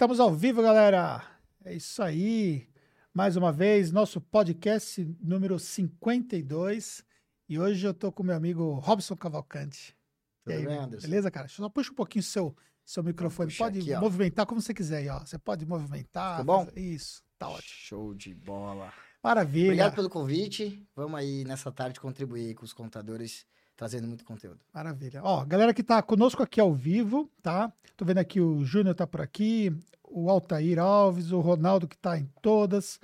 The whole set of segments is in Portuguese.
Estamos ao vivo, galera. É isso aí. Mais uma vez, nosso podcast número 52. E hoje eu tô com meu amigo Robson Cavalcante. Tudo e aí, bem, Anderson? beleza, cara? Só puxa um pouquinho o seu, seu microfone. Pode aqui, ó. movimentar como você quiser aí, ó. Você pode movimentar. Ficou bom? Isso, tá ótimo. Show de bola. Maravilha. Obrigado pelo convite. Vamos aí nessa tarde contribuir com os contadores, trazendo muito conteúdo. Maravilha. Ó, galera que tá conosco aqui ao vivo, tá? Tô vendo aqui o Júnior tá por aqui, o Altair Alves, o Ronaldo que tá em todas.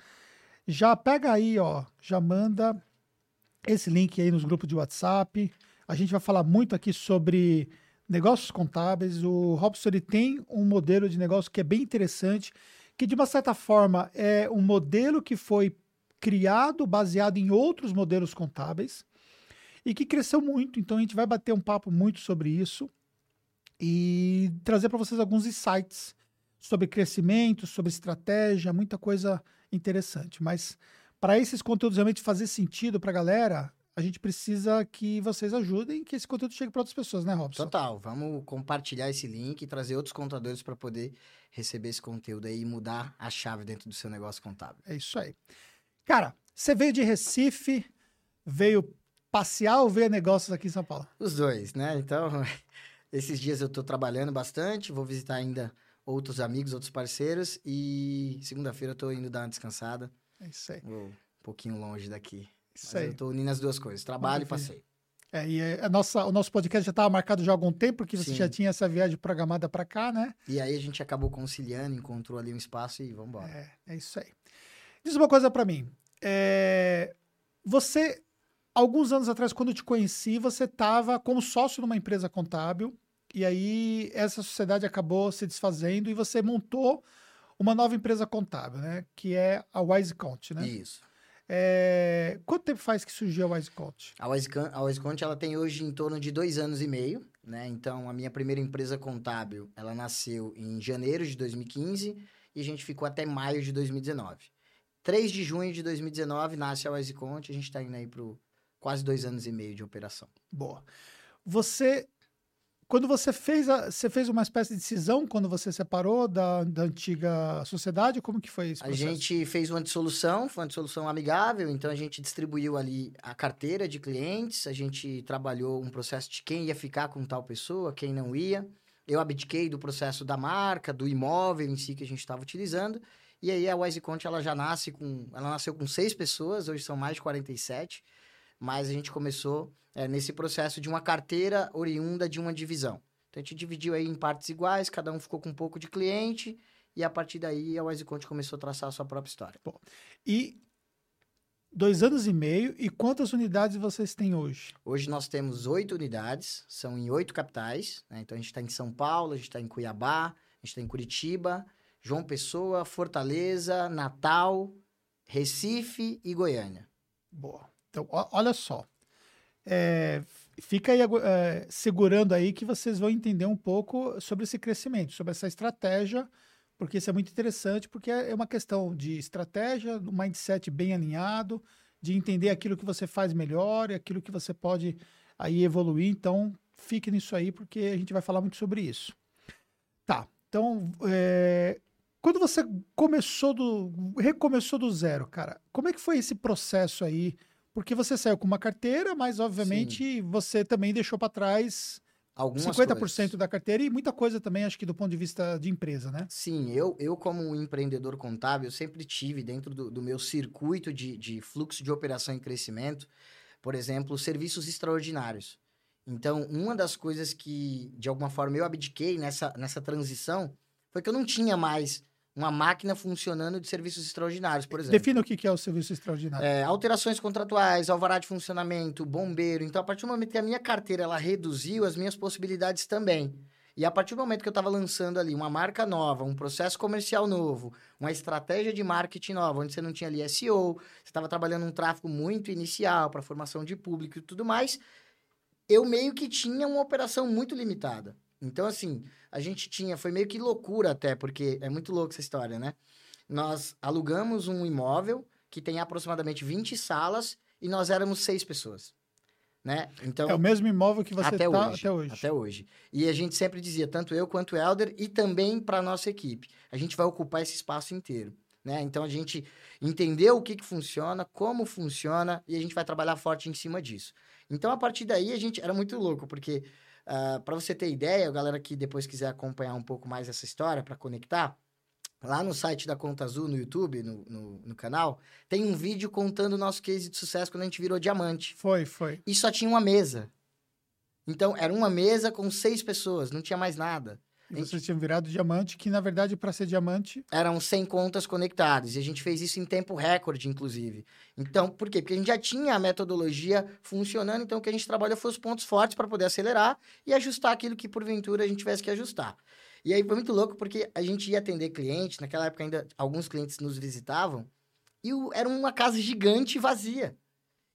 Já pega aí, ó, já manda esse link aí nos grupos de WhatsApp. A gente vai falar muito aqui sobre negócios contábeis. O Robson ele tem um modelo de negócio que é bem interessante, que de uma certa forma é um modelo que foi criado baseado em outros modelos contábeis e que cresceu muito. Então a gente vai bater um papo muito sobre isso e trazer para vocês alguns insights sobre crescimento, sobre estratégia, muita coisa interessante. Mas para esses conteúdos realmente fazer sentido para a galera, a gente precisa que vocês ajudem que esse conteúdo chegue para outras pessoas, né, Robson? Total, vamos compartilhar esse link e trazer outros contadores para poder receber esse conteúdo aí e mudar a chave dentro do seu negócio contábil. É isso aí. Cara, você veio de Recife, veio passear ou a negócios aqui em São Paulo? Os dois, né? Então, esses dias eu tô trabalhando bastante, vou visitar ainda outros amigos, outros parceiros e segunda-feira eu tô indo dar uma descansada, É isso aí. vou um pouquinho longe daqui. Isso Mas aí. eu tô unindo as duas coisas, trabalho e passeio. É, e é, a nossa, o nosso podcast já estava marcado já há algum tempo, porque você Sim. já tinha essa viagem programada para cá, né? E aí a gente acabou conciliando, encontrou ali um espaço e vamos embora. É, é isso aí. Diz uma coisa para mim. É, você, alguns anos atrás, quando eu te conheci, você estava como sócio numa empresa contábil, e aí essa sociedade acabou se desfazendo e você montou uma nova empresa contábil, né? Que é a WiseCount, né? Isso. É, quanto tempo faz que surgiu a WiseCount? A Wisecon- a Wisecont, ela tem hoje em torno de dois anos e meio, né? Então, a minha primeira empresa contábil, ela nasceu em janeiro de 2015 e a gente ficou até maio de 2019. 3 de junho de 2019 nasce a Wisecont, a gente está indo aí para quase dois anos e meio de operação. Boa. Você, quando você fez, a, você fez uma espécie de decisão quando você separou da, da antiga sociedade? Como que foi esse A gente fez uma dissolução, foi uma dissolução amigável, então a gente distribuiu ali a carteira de clientes, a gente trabalhou um processo de quem ia ficar com tal pessoa, quem não ia. Eu abdiquei do processo da marca, do imóvel em si que a gente estava utilizando. E aí a WiseCont, ela já nasce com... Ela nasceu com seis pessoas, hoje são mais de 47. Mas a gente começou é, nesse processo de uma carteira oriunda de uma divisão. Então a gente dividiu aí em partes iguais, cada um ficou com um pouco de cliente. E a partir daí a WiseCont começou a traçar a sua própria história. E dois anos e meio. E quantas unidades vocês têm hoje? Hoje nós temos oito unidades, são em oito capitais. né? Então a gente está em São Paulo, a gente está em Cuiabá, a gente está em Curitiba, João Pessoa, Fortaleza, Natal, Recife e Goiânia. Boa. Então, olha só. É, fica aí é, segurando aí que vocês vão entender um pouco sobre esse crescimento, sobre essa estratégia, porque isso é muito interessante, porque é uma questão de estratégia, um mindset bem alinhado, de entender aquilo que você faz melhor e aquilo que você pode aí evoluir. Então, fique nisso aí, porque a gente vai falar muito sobre isso. Tá. Então, é, quando você começou do. recomeçou do zero, cara, como é que foi esse processo aí? Porque você saiu com uma carteira, mas obviamente você também deixou para trás Algumas 50% coisas. da carteira e muita coisa também, acho que do ponto de vista de empresa, né? Sim, eu, eu como um empreendedor contábil, sempre tive dentro do, do meu circuito de, de fluxo de operação e crescimento, por exemplo, serviços extraordinários. Então, uma das coisas que, de alguma forma, eu abdiquei nessa, nessa transição foi que eu não tinha mais uma máquina funcionando de serviços extraordinários, por exemplo. Defina o que é o serviço extraordinário. É, alterações contratuais, alvará de funcionamento, bombeiro. Então, a partir do momento que a minha carteira ela reduziu, as minhas possibilidades também. E a partir do momento que eu estava lançando ali uma marca nova, um processo comercial novo, uma estratégia de marketing nova, onde você não tinha ali SEO, você estava trabalhando um tráfego muito inicial para formação de público e tudo mais, eu meio que tinha uma operação muito limitada. Então, assim, a gente tinha, foi meio que loucura até, porque é muito louco essa história, né? Nós alugamos um imóvel que tem aproximadamente 20 salas e nós éramos seis pessoas. né? Então, É o mesmo imóvel que você até, está hoje, até hoje. até hoje. E a gente sempre dizia, tanto eu quanto o Helder, e também para nossa equipe, a gente vai ocupar esse espaço inteiro. Né? Então a gente entendeu o que, que funciona, como funciona, e a gente vai trabalhar forte em cima disso. Então, a partir daí, a gente era muito louco, porque, uh, para você ter ideia, a galera que depois quiser acompanhar um pouco mais essa história, para conectar, lá no site da Conta Azul, no YouTube, no, no, no, canal, tem um vídeo contando o nosso case de sucesso quando a gente virou diamante. Foi, foi. E só tinha uma mesa. Então, era uma mesa com seis pessoas, não tinha mais nada. E vocês tinham virado diamante, que na verdade, para ser diamante. Eram 100 contas conectadas. E a gente fez isso em tempo recorde, inclusive. Então, por quê? Porque a gente já tinha a metodologia funcionando, então o que a gente trabalhou foi os pontos fortes para poder acelerar e ajustar aquilo que porventura a gente tivesse que ajustar. E aí foi muito louco, porque a gente ia atender cliente, naquela época ainda alguns clientes nos visitavam, e o, era uma casa gigante vazia.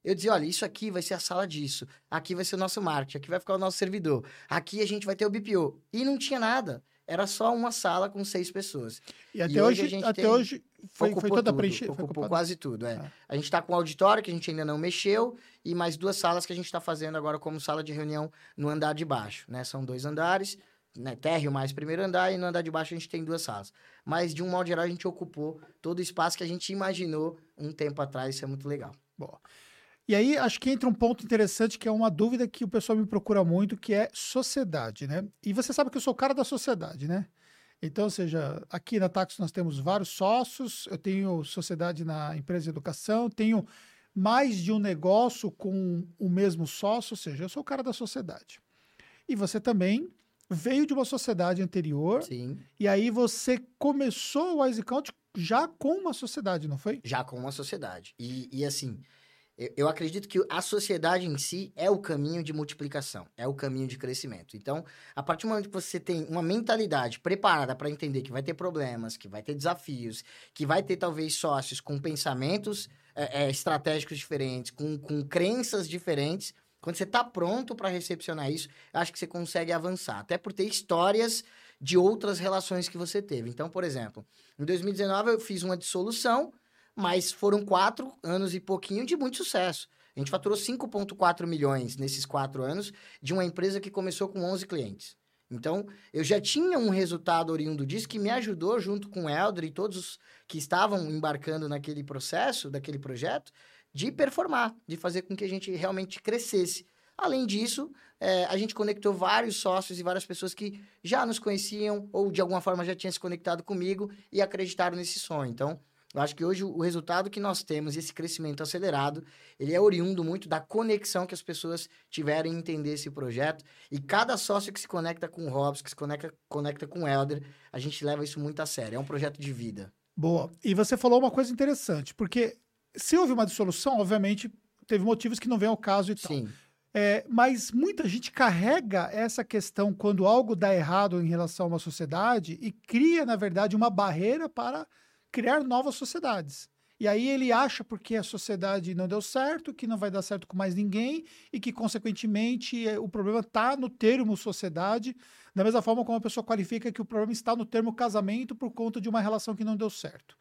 Eu dizia, olha, isso aqui vai ser a sala disso, aqui vai ser o nosso marketing, aqui vai ficar o nosso servidor, aqui a gente vai ter o BPO. E não tinha nada. Era só uma sala com seis pessoas. E até e hoje, hoje até tem... hoje foi, foi toda preenchida? Ocupou quase tudo, é. é. A gente está com um auditório que a gente ainda não mexeu e mais duas salas que a gente está fazendo agora como sala de reunião no andar de baixo, né? São dois andares, né? térreo mais primeiro andar e no andar de baixo a gente tem duas salas. Mas, de um modo geral, a gente ocupou todo o espaço que a gente imaginou um tempo atrás, isso é muito legal. Bom... E aí, acho que entra um ponto interessante que é uma dúvida que o pessoal me procura muito, que é sociedade, né? E você sabe que eu sou o cara da sociedade, né? Então, ou seja, aqui na Taxo nós temos vários sócios, eu tenho sociedade na empresa de educação, tenho mais de um negócio com o mesmo sócio, ou seja, eu sou o cara da sociedade. E você também veio de uma sociedade anterior, Sim. e aí você começou o Wise Count já com uma sociedade, não foi? Já com uma sociedade. E, e assim, eu acredito que a sociedade em si é o caminho de multiplicação, é o caminho de crescimento. Então, a partir do momento que você tem uma mentalidade preparada para entender que vai ter problemas, que vai ter desafios, que vai ter talvez sócios com pensamentos é, é, estratégicos diferentes, com, com crenças diferentes, quando você está pronto para recepcionar isso, acho que você consegue avançar. Até por ter histórias de outras relações que você teve. Então, por exemplo, em 2019 eu fiz uma dissolução mas foram quatro anos e pouquinho de muito sucesso. A gente faturou 5,4 milhões nesses quatro anos de uma empresa que começou com 11 clientes. Então, eu já tinha um resultado oriundo disso que me ajudou, junto com o Elder e todos os que estavam embarcando naquele processo, daquele projeto, de performar, de fazer com que a gente realmente crescesse. Além disso, é, a gente conectou vários sócios e várias pessoas que já nos conheciam ou de alguma forma já tinham se conectado comigo e acreditaram nesse sonho. Então, eu acho que hoje o resultado que nós temos, esse crescimento acelerado, ele é oriundo muito da conexão que as pessoas tiveram em entender esse projeto. E cada sócio que se conecta com o Robson, que se conecta, conecta com o Elder, a gente leva isso muito a sério. É um projeto de vida. Boa. E você falou uma coisa interessante, porque se houve uma dissolução, obviamente teve motivos que não vem ao caso e tal. Sim. É, mas muita gente carrega essa questão quando algo dá errado em relação a uma sociedade e cria, na verdade, uma barreira para criar novas sociedades. E aí ele acha porque a sociedade não deu certo, que não vai dar certo com mais ninguém e que, consequentemente, é, o problema está no termo sociedade, da mesma forma como a pessoa qualifica que o problema está no termo casamento por conta de uma relação que não deu certo.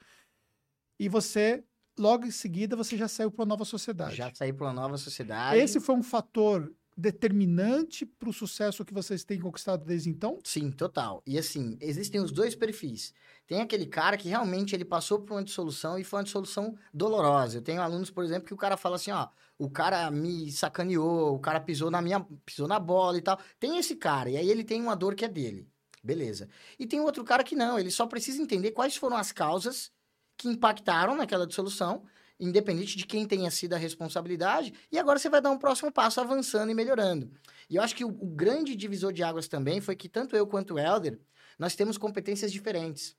E você, logo em seguida, você já saiu para uma nova sociedade. Já saí para uma nova sociedade. Esse foi um fator determinante para o sucesso que vocês têm conquistado desde então? Sim, total. E assim, existem os dois perfis. Tem aquele cara que realmente ele passou por uma dissolução e foi uma dissolução dolorosa. Eu tenho alunos, por exemplo, que o cara fala assim, ó, o cara me sacaneou, o cara pisou na minha, pisou na bola e tal. Tem esse cara, e aí ele tem uma dor que é dele. Beleza. E tem outro cara que não, ele só precisa entender quais foram as causas que impactaram naquela dissolução independente de quem tenha sido a responsabilidade, e agora você vai dar um próximo passo avançando e melhorando. E eu acho que o, o grande divisor de águas também foi que tanto eu quanto o Helder, nós temos competências diferentes,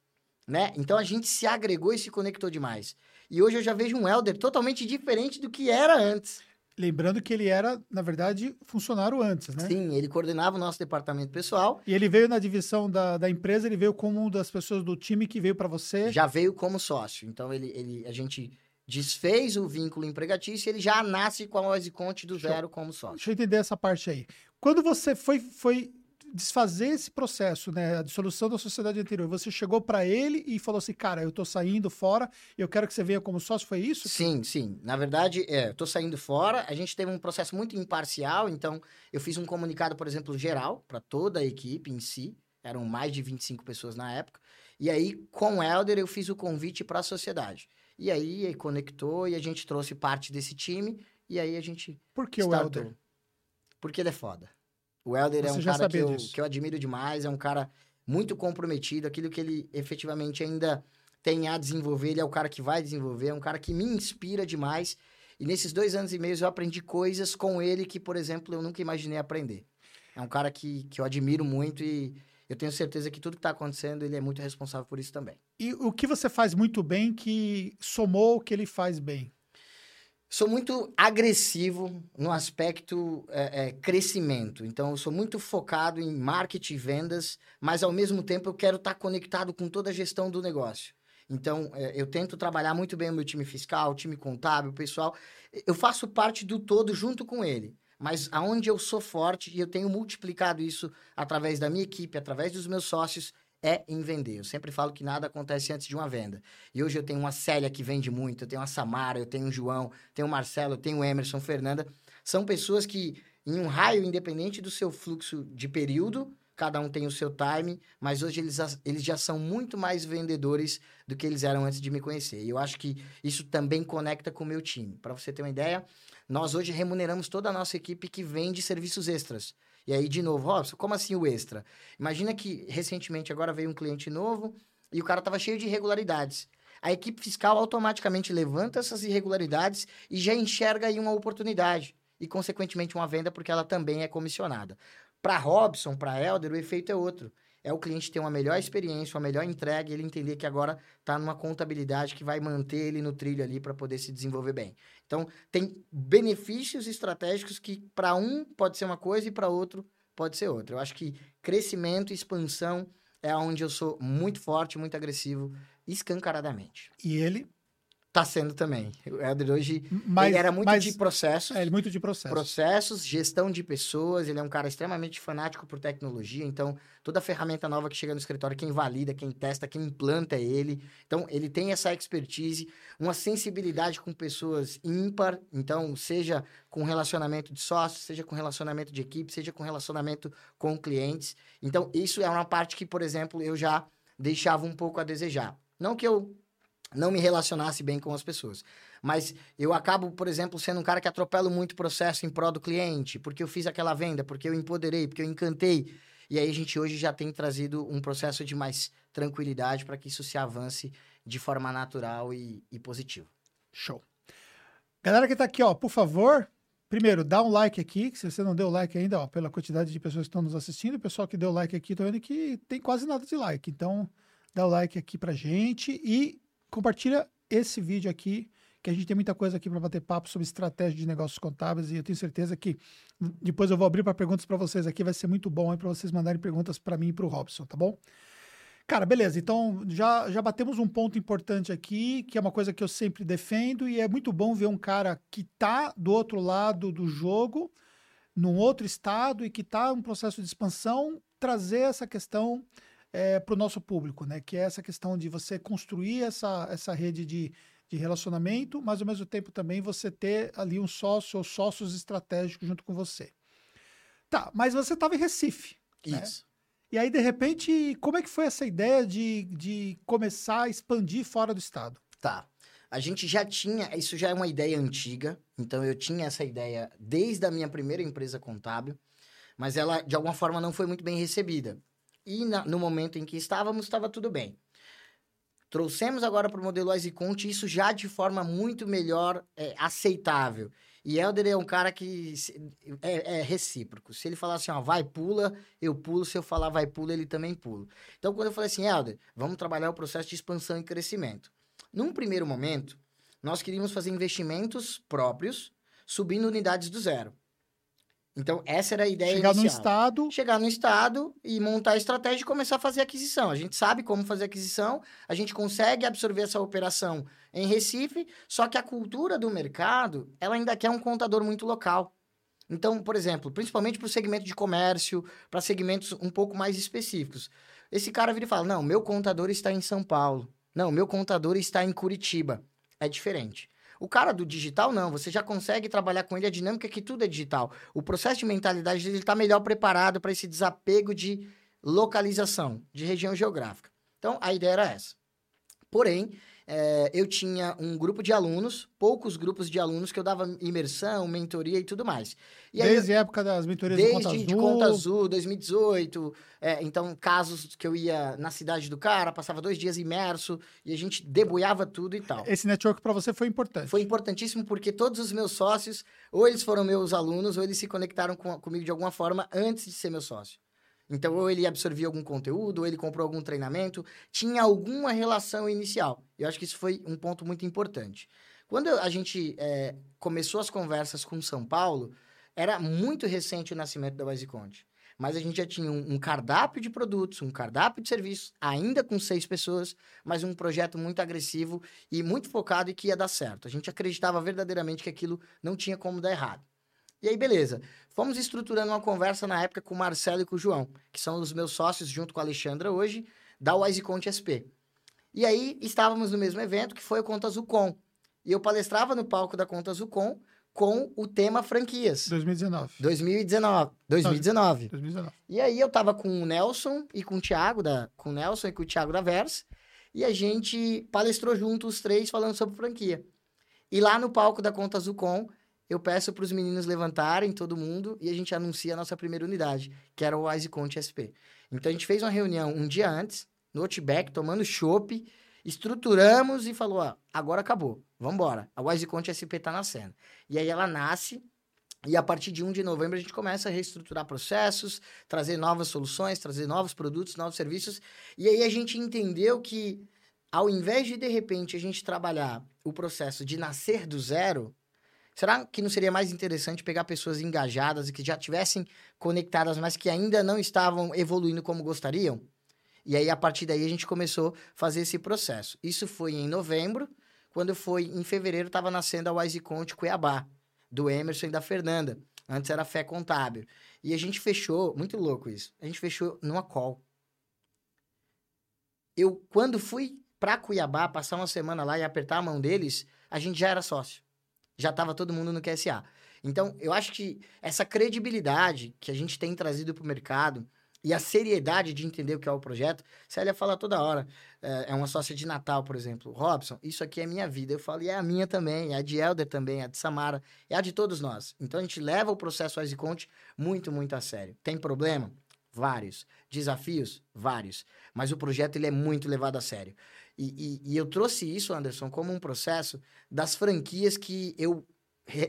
né? Então a gente se agregou e se conectou demais. E hoje eu já vejo um Helder totalmente diferente do que era antes. Lembrando que ele era, na verdade, funcionário antes, né? Sim, ele coordenava o nosso departamento pessoal. E ele veio na divisão da, da empresa, ele veio como uma das pessoas do time que veio para você. Já veio como sócio. Então, ele, ele, a gente desfez o vínculo empregatício, ele já nasce com a Oisiconte do zero como sócio. Deixa eu entender essa parte aí. Quando você foi, foi desfazer esse processo, né, a dissolução da sociedade anterior, você chegou para ele e falou assim, cara, eu tô saindo fora, eu quero que você venha como sócio, foi isso? Sim, sim. Na verdade, é, eu tô saindo fora, a gente teve um processo muito imparcial, então eu fiz um comunicado, por exemplo, geral para toda a equipe em si, eram mais de 25 pessoas na época, e aí com o Elder eu fiz o convite para a sociedade. E aí ele conectou e a gente trouxe parte desse time, e aí a gente Por que o Elder? Porque ele é foda. O Helder é um cara que eu, que eu admiro demais, é um cara muito comprometido, aquilo que ele efetivamente ainda tem a desenvolver, ele é o cara que vai desenvolver, é um cara que me inspira demais. E nesses dois anos e meio eu aprendi coisas com ele que, por exemplo, eu nunca imaginei aprender. É um cara que, que eu admiro muito e eu tenho certeza que tudo que está acontecendo, ele é muito responsável por isso também. E o que você faz muito bem que somou o que ele faz bem? sou muito agressivo no aspecto é, é, crescimento. Então, eu sou muito focado em marketing e vendas, mas ao mesmo tempo eu quero estar conectado com toda a gestão do negócio. Então, é, eu tento trabalhar muito bem o meu time fiscal, o time contábil, o pessoal. Eu faço parte do todo junto com ele. Mas aonde eu sou forte e eu tenho multiplicado isso através da minha equipe, através dos meus sócios, é em vender. Eu sempre falo que nada acontece antes de uma venda. E hoje eu tenho uma Célia que vende muito, eu tenho a Samara, eu tenho o João, tenho o Marcelo, eu tenho o Emerson, Fernanda. São pessoas que, em um raio independente do seu fluxo de período, cada um tem o seu time, mas hoje eles, eles já são muito mais vendedores do que eles eram antes de me conhecer. E eu acho que isso também conecta com o meu time. Para você ter uma ideia, nós hoje remuneramos toda a nossa equipe que vende serviços extras. E aí, de novo, Robson, como assim o extra? Imagina que recentemente agora veio um cliente novo e o cara estava cheio de irregularidades. A equipe fiscal automaticamente levanta essas irregularidades e já enxerga aí uma oportunidade e, consequentemente, uma venda, porque ela também é comissionada. Para Robson, para Elder, o efeito é outro é o cliente ter uma melhor experiência, uma melhor entrega, e ele entender que agora está numa contabilidade que vai manter ele no trilho ali para poder se desenvolver bem. Então, tem benefícios estratégicos que para um pode ser uma coisa e para outro pode ser outra. Eu acho que crescimento e expansão é onde eu sou muito forte, muito agressivo, escancaradamente. E ele Tá sendo também. O Helder hoje mas, ele era muito mas, de processos. É, ele muito de processos. Processos, gestão de pessoas. Ele é um cara extremamente fanático por tecnologia. Então, toda ferramenta nova que chega no escritório, quem valida, quem testa, quem implanta é ele. Então, ele tem essa expertise, uma sensibilidade com pessoas ímpar. Então, seja com relacionamento de sócios, seja com relacionamento de equipe, seja com relacionamento com clientes. Então, isso é uma parte que, por exemplo, eu já deixava um pouco a desejar. Não que eu não me relacionasse bem com as pessoas. Mas eu acabo, por exemplo, sendo um cara que atropelo muito processo em prol do cliente, porque eu fiz aquela venda, porque eu empoderei, porque eu encantei. E aí a gente hoje já tem trazido um processo de mais tranquilidade para que isso se avance de forma natural e, e positiva. Show. Galera que está aqui, ó, por favor, primeiro, dá um like aqui, se você não deu like ainda, ó, pela quantidade de pessoas que estão nos assistindo, o pessoal que deu like aqui, tô vendo que tem quase nada de like. Então, dá o like aqui pra gente e compartilha esse vídeo aqui, que a gente tem muita coisa aqui para bater papo sobre estratégia de negócios contábeis e eu tenho certeza que depois eu vou abrir para perguntas para vocês aqui, vai ser muito bom para vocês mandarem perguntas para mim e para o Robson, tá bom? Cara, beleza. Então já, já batemos um ponto importante aqui, que é uma coisa que eu sempre defendo, e é muito bom ver um cara que tá do outro lado do jogo, num outro estado, e que tá um processo de expansão, trazer essa questão é, para o nosso público, né? Que é essa questão de você construir essa, essa rede de, de relacionamento, mas ao mesmo tempo também você ter ali um sócio ou sócios estratégicos junto com você. Tá, mas você estava em Recife. Né? Isso. Né? E aí, de repente, como é que foi essa ideia de, de começar a expandir fora do estado? Tá. A gente já tinha, isso já é uma ideia antiga, então eu tinha essa ideia desde a minha primeira empresa contábil, mas ela de alguma forma não foi muito bem recebida. E na, no momento em que estávamos, estava tudo bem. Trouxemos agora para o modelo EasyConte isso já de forma muito melhor é, aceitável. E Helder é um cara que é, é, recíproco. Se ele falar assim, ó, vai, pula, eu pulo. Se eu falar vai, pula, ele também pula. Então, quando eu falei assim, Helder, vamos trabalhar o processo de expansão e crescimento. Num primeiro momento, nós queríamos fazer investimentos próprios, subindo unidades do zero. Então, essa era a ideia Chegar inicial. no estado. Chegar no estado e montar a estratégia e começar a fazer aquisição. A gente sabe como fazer aquisição, a gente consegue absorver essa operação em Recife, só que a cultura do mercado, ela ainda quer um contador muito local. Então, por exemplo, principalmente para o segmento de comércio, para segmentos um pouco mais específicos. Esse cara vira e fala: Não, meu contador está em São Paulo. Não, meu contador está em Curitiba. É diferente. O cara do digital, não. Você já consegue trabalhar com ele a dinâmica que tudo é digital. O processo de mentalidade dele está melhor preparado para esse desapego de localização, de região geográfica. Então, a ideia era essa. Porém, é, eu tinha um grupo de alunos, poucos grupos de alunos que eu dava imersão, mentoria e tudo mais. E desde a época das mentorias desde de Conta Azul. de Conta Azul, 2018. É, então, casos que eu ia na cidade do cara, passava dois dias imerso e a gente debulhava tudo e tal. Esse network para você foi importante. Foi importantíssimo porque todos os meus sócios, ou eles foram meus alunos, ou eles se conectaram com, comigo de alguma forma antes de ser meu sócio. Então, ou ele absorvia algum conteúdo, ou ele comprou algum treinamento, tinha alguma relação inicial. Eu acho que isso foi um ponto muito importante. Quando a gente é, começou as conversas com São Paulo, era muito recente o nascimento da WiseConte. Mas a gente já tinha um, um, cardápio de produtos, um cardápio de serviços, ainda com seis pessoas, mas um projeto muito agressivo e muito focado e que ia dar certo. A gente acreditava verdadeiramente que aquilo não tinha como dar errado. E aí, beleza. Fomos estruturando uma conversa na época com o Marcelo e com o João, que são os meus sócios, junto com a Alexandra hoje, da WiseConte SP. E aí, estávamos no mesmo evento, que foi o Conta Azucom. E eu palestrava no palco da Conta Azucom com o tema franquias. 2019. 2019. 2019. 2019. E aí, eu tava com o Nelson e com o Thiago, da, com o Nelson e com o Thiago da Vers, e a gente palestrou junto os três falando sobre franquia. E lá no palco da Conta Azucom, eu peço para os meninos levantarem todo mundo e a gente anuncia a nossa primeira unidade, que era o WiseConte SP. Então a gente fez uma reunião um dia antes, no Outback, tomando chopp, estruturamos e falou: ó, agora acabou, vamos embora. A WiseConte SP está nascendo. E aí ela nasce. E a partir de 1 de novembro a gente começa a reestruturar processos, trazer novas soluções, trazer novos produtos, novos serviços. E aí a gente entendeu que, ao invés de de repente a gente trabalhar o processo de nascer do zero, Será que não seria mais interessante pegar pessoas engajadas e que já tivessem conectadas, mas que ainda não estavam evoluindo como gostariam? E aí, a partir daí, a gente começou a fazer esse processo. Isso foi em novembro. Quando foi em fevereiro, estava nascendo a Wise Conte Cuiabá, do Emerson e da Fernanda. Antes era Fé Contábil. E a gente fechou, muito louco isso, a gente fechou numa call. Eu, quando fui para Cuiabá, passar uma semana lá e apertar a mão deles, a gente já era sócio já estava todo mundo no QSA. Então, eu acho que essa credibilidade que a gente tem trazido para o mercado e a seriedade de entender o que é o projeto, Célia fala toda hora. É, é uma sócia de Natal, por exemplo. Robson, isso aqui é minha vida. Eu falo, e é a minha também, é a de Helder também, é a de Samara, é a de todos nós. Então, a gente leva o processo Conte muito, muito a sério. Tem problema? Vários. Desafios? Vários. Mas o projeto ele é muito levado a sério. E, e, e, eu trouxe isso, Anderson, como um processo das franquias que eu,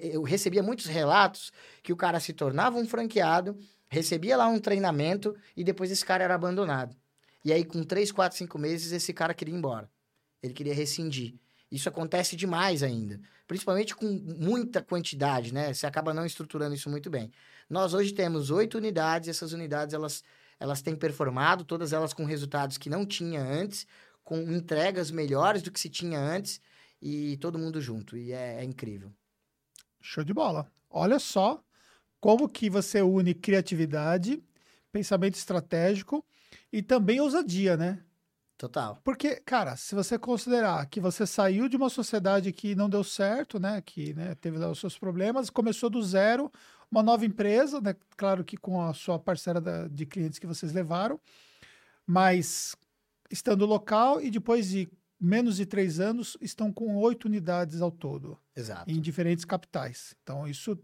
eu recebia muitos relatos que o cara se tornava um franqueado, recebia lá um treinamento e depois esse cara era abandonado. E aí, com três, quatro, cinco meses, esse cara queria ir embora. Ele queria rescindir. Isso acontece demais ainda. Principalmente com muita quantidade, né? Você acaba não estruturando isso muito bem. Nós hoje temos oito unidades, essas unidades elas, elas têm performado, todas elas com resultados que não tinha antes, com entregas melhores do que se tinha antes e todo mundo junto. E é, é incrível. Show de bola. Olha só como que você une criatividade, pensamento estratégico e também ousadia, né? Total. Porque, cara, se você considerar que você saiu de uma sociedade que não deu certo, né, que né, teve lá os seus problemas, começou do zero, uma nova empresa, né, claro que com a sua parcela da, de clientes que vocês levaram, mas estando local e depois de menos de três anos estão com oito unidades ao todo. Exato. Em diferentes capitais. Então isso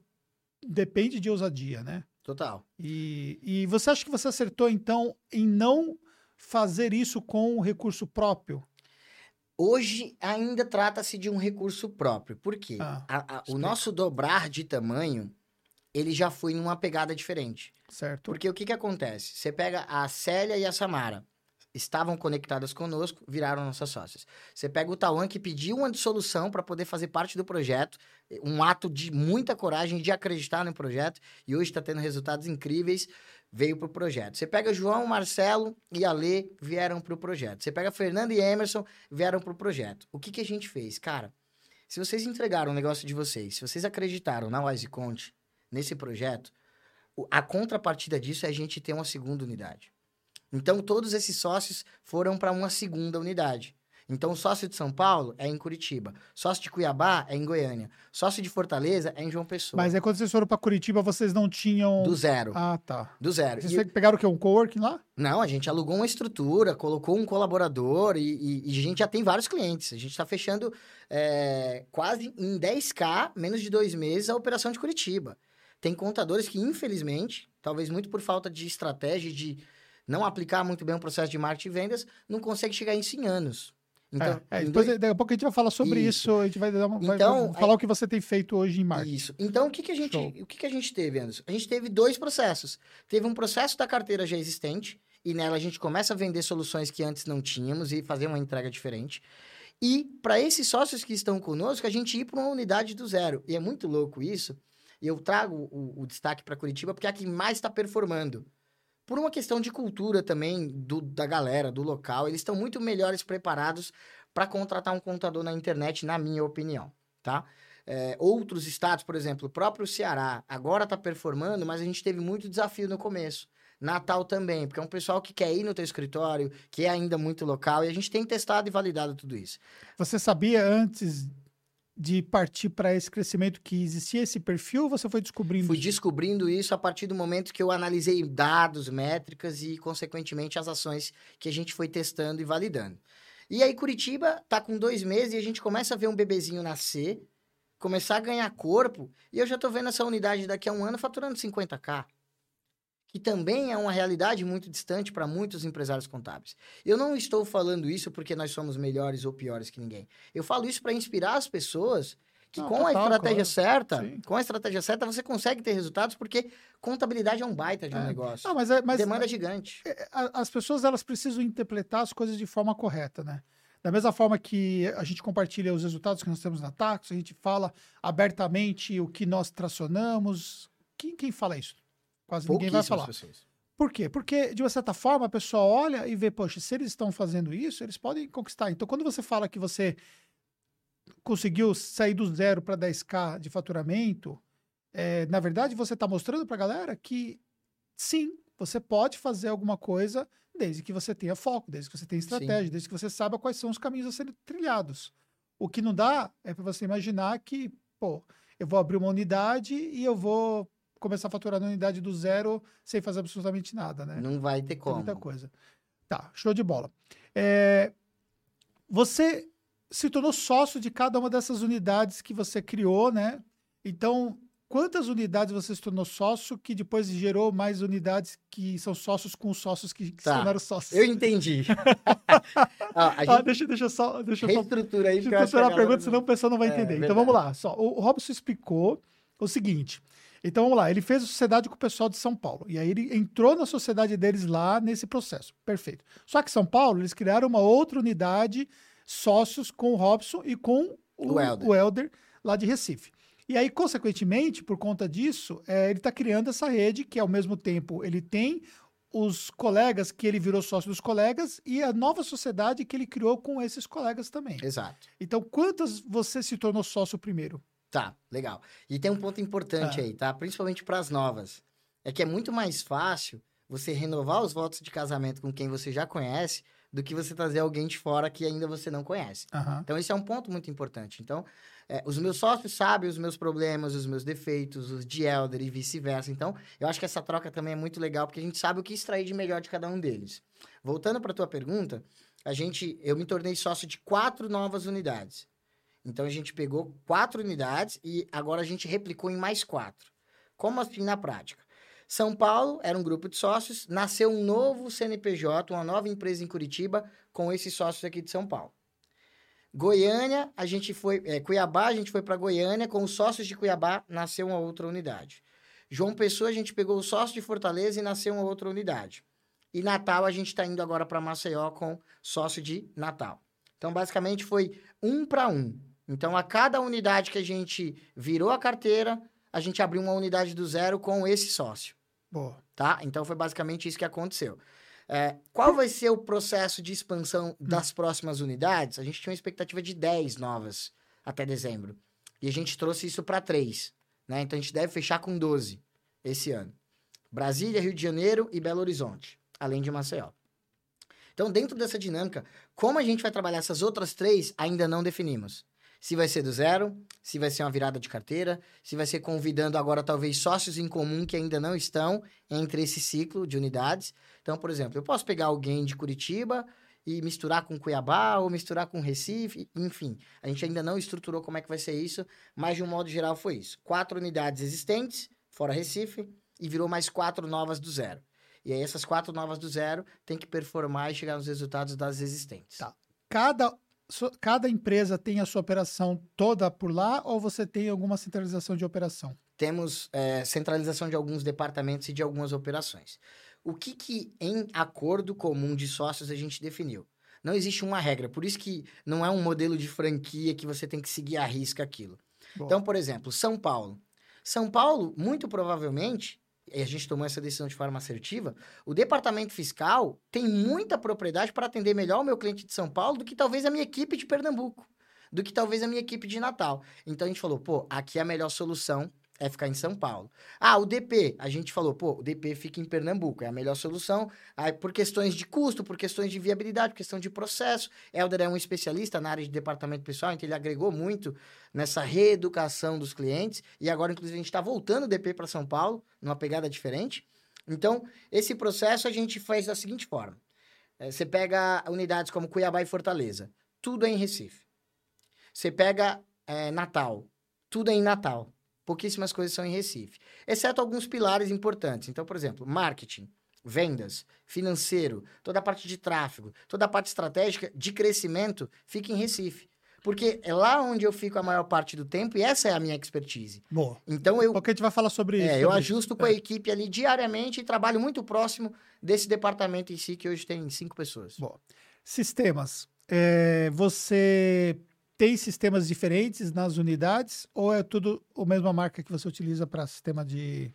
depende de ousadia, né? Total. E, e você acha que você acertou então em não fazer isso com recurso próprio? Hoje ainda trata-se de um recurso próprio. Por quê? Ah, a, a, o nosso dobrar de tamanho, ele já foi numa pegada diferente. Certo. Porque o que, que acontece? Você pega a Célia e a Samara estavam conectadas conosco, viraram nossas sócias. Você pega o Tauan, que pediu uma dissolução para poder fazer parte do projeto, um ato de muita coragem de acreditar no projeto, e hoje está tendo resultados incríveis, veio para o projeto. Você pega João, Marcelo e Alê, vieram para o projeto. Você pega Fernando e Emerson, vieram para o projeto. O que, que a gente fez? Cara, se vocês entregaram o negócio de vocês, se vocês acreditaram na Wise Conte, nesse projeto, a contrapartida disso é a gente ter uma segunda unidade. Então, todos esses sócios foram para uma segunda unidade. Então, sócio de São Paulo é em Curitiba, sócio de Cuiabá é em Goiânia, sócio de Fortaleza é em João Pessoa. Mas aí quando vocês foram pra Curitiba, vocês não tinham. Do zero. Ah, tá. Do zero. Vocês E- pegaram o quê? Um coworking lá? Não, a gente alugou uma estrutura, colocou um colaborador e, e- e a gente já tem vários clientes. A gente está fechando é, quase em 10K, menos de dois meses, a operação de Curitiba. Tem contadores que, infelizmente, talvez muito por falta de estratégia, e de não aplicar muito bem o processo de marketing e vendas, não consegue chegar em anos. Então, é, é, depois, dois- daqui a pouco a gente vai falar sobre isso. Isso. a gente vai, dar uma- Então, vai falar o que você tem feito hoje em marketing. Isso. Então, o que, que a gente, Show. o que, que a gente teve, Anderson? A gente teve dois processos. Teve um processo da carteira já existente, e nela a gente começa a vender soluções que antes não tínhamos e fazer uma entrega diferente. E para esses sócios que estão conosco, a gente ir para uma unidade do zero. E é muito louco isso. E eu trago o, o destaque para Curitiba porque é a que mais está performando. Por uma questão de cultura também do, da galera, do local. Eles estão muito melhores preparados para contratar um contador na internet, na minha opinião, tá? É, outros estados, por exemplo, o próprio Ceará, agora está performando, mas a gente teve muito desafio no começo. Natal também, porque é um pessoal que quer ir no teu escritório, que é ainda muito local, e a gente tem testado e validado tudo isso. Você sabia antes de partir para esse crescimento que existia esse perfil ou você foi descobrindo? Fui descobrindo isso a partir do momento que eu analisei dados, métricas e, consequentemente, as ações que a gente foi testando e validando. E aí, Curitiba tá com dois meses e a gente começa a ver um bebezinho nascer, começar a ganhar corpo, e eu já tô vendo essa unidade daqui a um ano faturando 50k. Que também é uma realidade muito distante para muitos empresários contábeis. Eu não estou falando isso porque nós somos melhores ou piores que ninguém. Eu falo isso para inspirar as pessoas que Não, com a estratégia claro. certa, Sim. com a estratégia certa, você consegue ter resultados porque contabilidade é um baita de um É. negócio. Não, mas, é, mas Demanda gigante. a- as pessoas elas precisam interpretar as coisas de forma correta, né? Da mesma forma que a gente compartilha os resultados que nós temos na Tax, a gente fala abertamente o que nós tracionamos. Quem, quem fala isso? Quase ninguém vai falar. pessoas. Por quê? Porque, de uma certa forma, a pessoa olha e vê, poxa, se eles estão fazendo isso, eles podem conquistar. Então, quando você fala que você conseguiu sair do zero para 10k de faturamento, é, na verdade, você está mostrando para a galera que sim, você pode fazer alguma coisa desde que você tenha foco, desde que você tenha estratégia, desde que você saiba quais são os caminhos a serem trilhados. O que não dá é para você imaginar que, pô, eu vou abrir uma unidade e eu vou começar a faturar na unidade do zero sem fazer absolutamente nada, né? Não vai ter Tem como. muita coisa. Tá, show de bola. É, você se tornou sócio de cada uma dessas unidades que você criou, né? Então, quantas unidades você se tornou sócio que depois gerou mais unidades que são sócios com os sócios que, que se Tá. tornaram sócios? Eu entendi. A Ah, gente deixa, deixa eu só, deixa só reestrutura aí. Deixa eu a estruturar a galera pergunta, não- senão o pessoal não vai É, entender. então verdade. vamos lá. Só, o Robson explicou o seguinte. Então vamos lá. Ele fez a sociedade com o pessoal de São Paulo. E aí ele entrou na sociedade deles lá nesse processo. Perfeito. Só que São Paulo, eles criaram uma outra unidade, sócios com o Robson e com o, O Helder. o Helder lá de Recife. E aí, consequentemente, por conta disso, é, ele está criando essa rede que, ao mesmo tempo, ele tem os colegas que ele virou sócio dos colegas e a nova sociedade que ele criou com esses colegas também. Exato. Então, quantas você se tornou sócio primeiro? Tá, legal. E tem um ponto importante Ah. aí, tá? Principalmente para as novas. É que é muito mais fácil você renovar os votos de casamento com quem você já conhece do que você trazer alguém de fora que ainda você não conhece. Aham. Então, esse é um ponto muito importante. Então, é, os meus sócios sabem os meus problemas, os meus defeitos, os de Elder e vice-versa. Então, eu acho que essa troca também é muito legal, porque a gente sabe o que extrair de melhor de cada um deles. Voltando para tua pergunta, a gente, eu me tornei sócio de quatro novas unidades. Então, a gente pegou quatro unidades e agora a gente replicou em mais quatro. Como assim na prática? São Paulo era um grupo de sócios, nasceu um novo CNPJ, uma nova empresa em Curitiba, com esses sócios aqui de São Paulo. Goiânia, a gente foi. é, Cuiabá, a gente foi para Goiânia, com os sócios de Cuiabá, nasceu uma outra unidade. João Pessoa, a gente pegou os sócios de Fortaleza e nasceu uma outra unidade. E Natal, a gente está indo agora para Maceió com sócio de Natal. Então, basicamente, foi um para um. Então, a cada unidade que a gente virou a carteira, a gente abriu uma unidade do zero com esse sócio Boa. tá? Então foi basicamente isso que aconteceu. É, qual vai ser o processo de expansão das próximas unidades? A gente tinha uma expectativa de 10 novas até dezembro. E a gente trouxe isso para 3, né? Então a gente deve fechar com 12 esse ano. Brasília, Rio de Janeiro e Belo Horizonte, além de Maceió. Então, dentro dessa dinâmica, como a gente vai trabalhar essas outras três, ainda não definimos. Se vai ser do zero, se vai ser uma virada de carteira, se vai ser convidando agora talvez sócios em comum que ainda não estão entre esse ciclo de unidades. Então, por exemplo, eu posso pegar alguém de Curitiba e misturar com Cuiabá ou misturar com Recife, enfim. A gente ainda não estruturou como é que vai ser isso, mas de um modo geral foi isso. Quatro unidades existentes, fora Recife, e virou mais quatro novas do zero. E aí essas quatro novas do zero tem que performar e chegar nos resultados das existentes. Tá. Cada, cada empresa tem a sua operação toda por lá ou você tem alguma centralização de operação? Temos é, centralização de alguns departamentos e de algumas operações. O que que em acordo comum de sócios a gente definiu? Não existe uma regra, por isso que não é um modelo de franquia que você tem que seguir à risca aquilo. Boa. Então, por exemplo, São Paulo. São Paulo, muito provavelmente, e a gente tomou essa decisão de forma assertiva, o departamento fiscal tem muita propriedade para atender melhor o meu cliente de São Paulo do que talvez a minha equipe de Pernambuco, do que talvez a minha equipe de Natal. Então a gente falou, pô, aqui a melhor solução é ficar em São Paulo. Ah, o DP, a gente falou, pô, o DP fica em Pernambuco, é a melhor solução, aí, por questões de custo, por questões de viabilidade, por questão de processo. Helder é um especialista na área de departamento pessoal, então ele agregou muito nessa reeducação dos clientes, e agora, inclusive, a gente está voltando o DP para São Paulo, numa pegada diferente. Então, esse processo a gente faz da seguinte forma. Eh, Você pega unidades como Cuiabá e Fortaleza, tudo é em Recife. Você pega eh, Natal, tudo é em Natal. Pouquíssimas coisas são em Recife. Exceto alguns pilares importantes. Então, por exemplo, marketing, vendas, financeiro, toda a parte de tráfego, toda a parte estratégica de crescimento fica em Recife. Porque é lá onde eu fico a maior parte do tempo e essa é a minha expertise. Boa. Então, eu, Porque a gente vai falar sobre isso. é, eu sobre ajusto isso. com a É. equipe ali diariamente e trabalho muito próximo desse departamento em si, que hoje tem cinco pessoas. Bom, Sistemas. É, você tem sistemas diferentes nas unidades ou é tudo a mesma marca que você utiliza para sistema de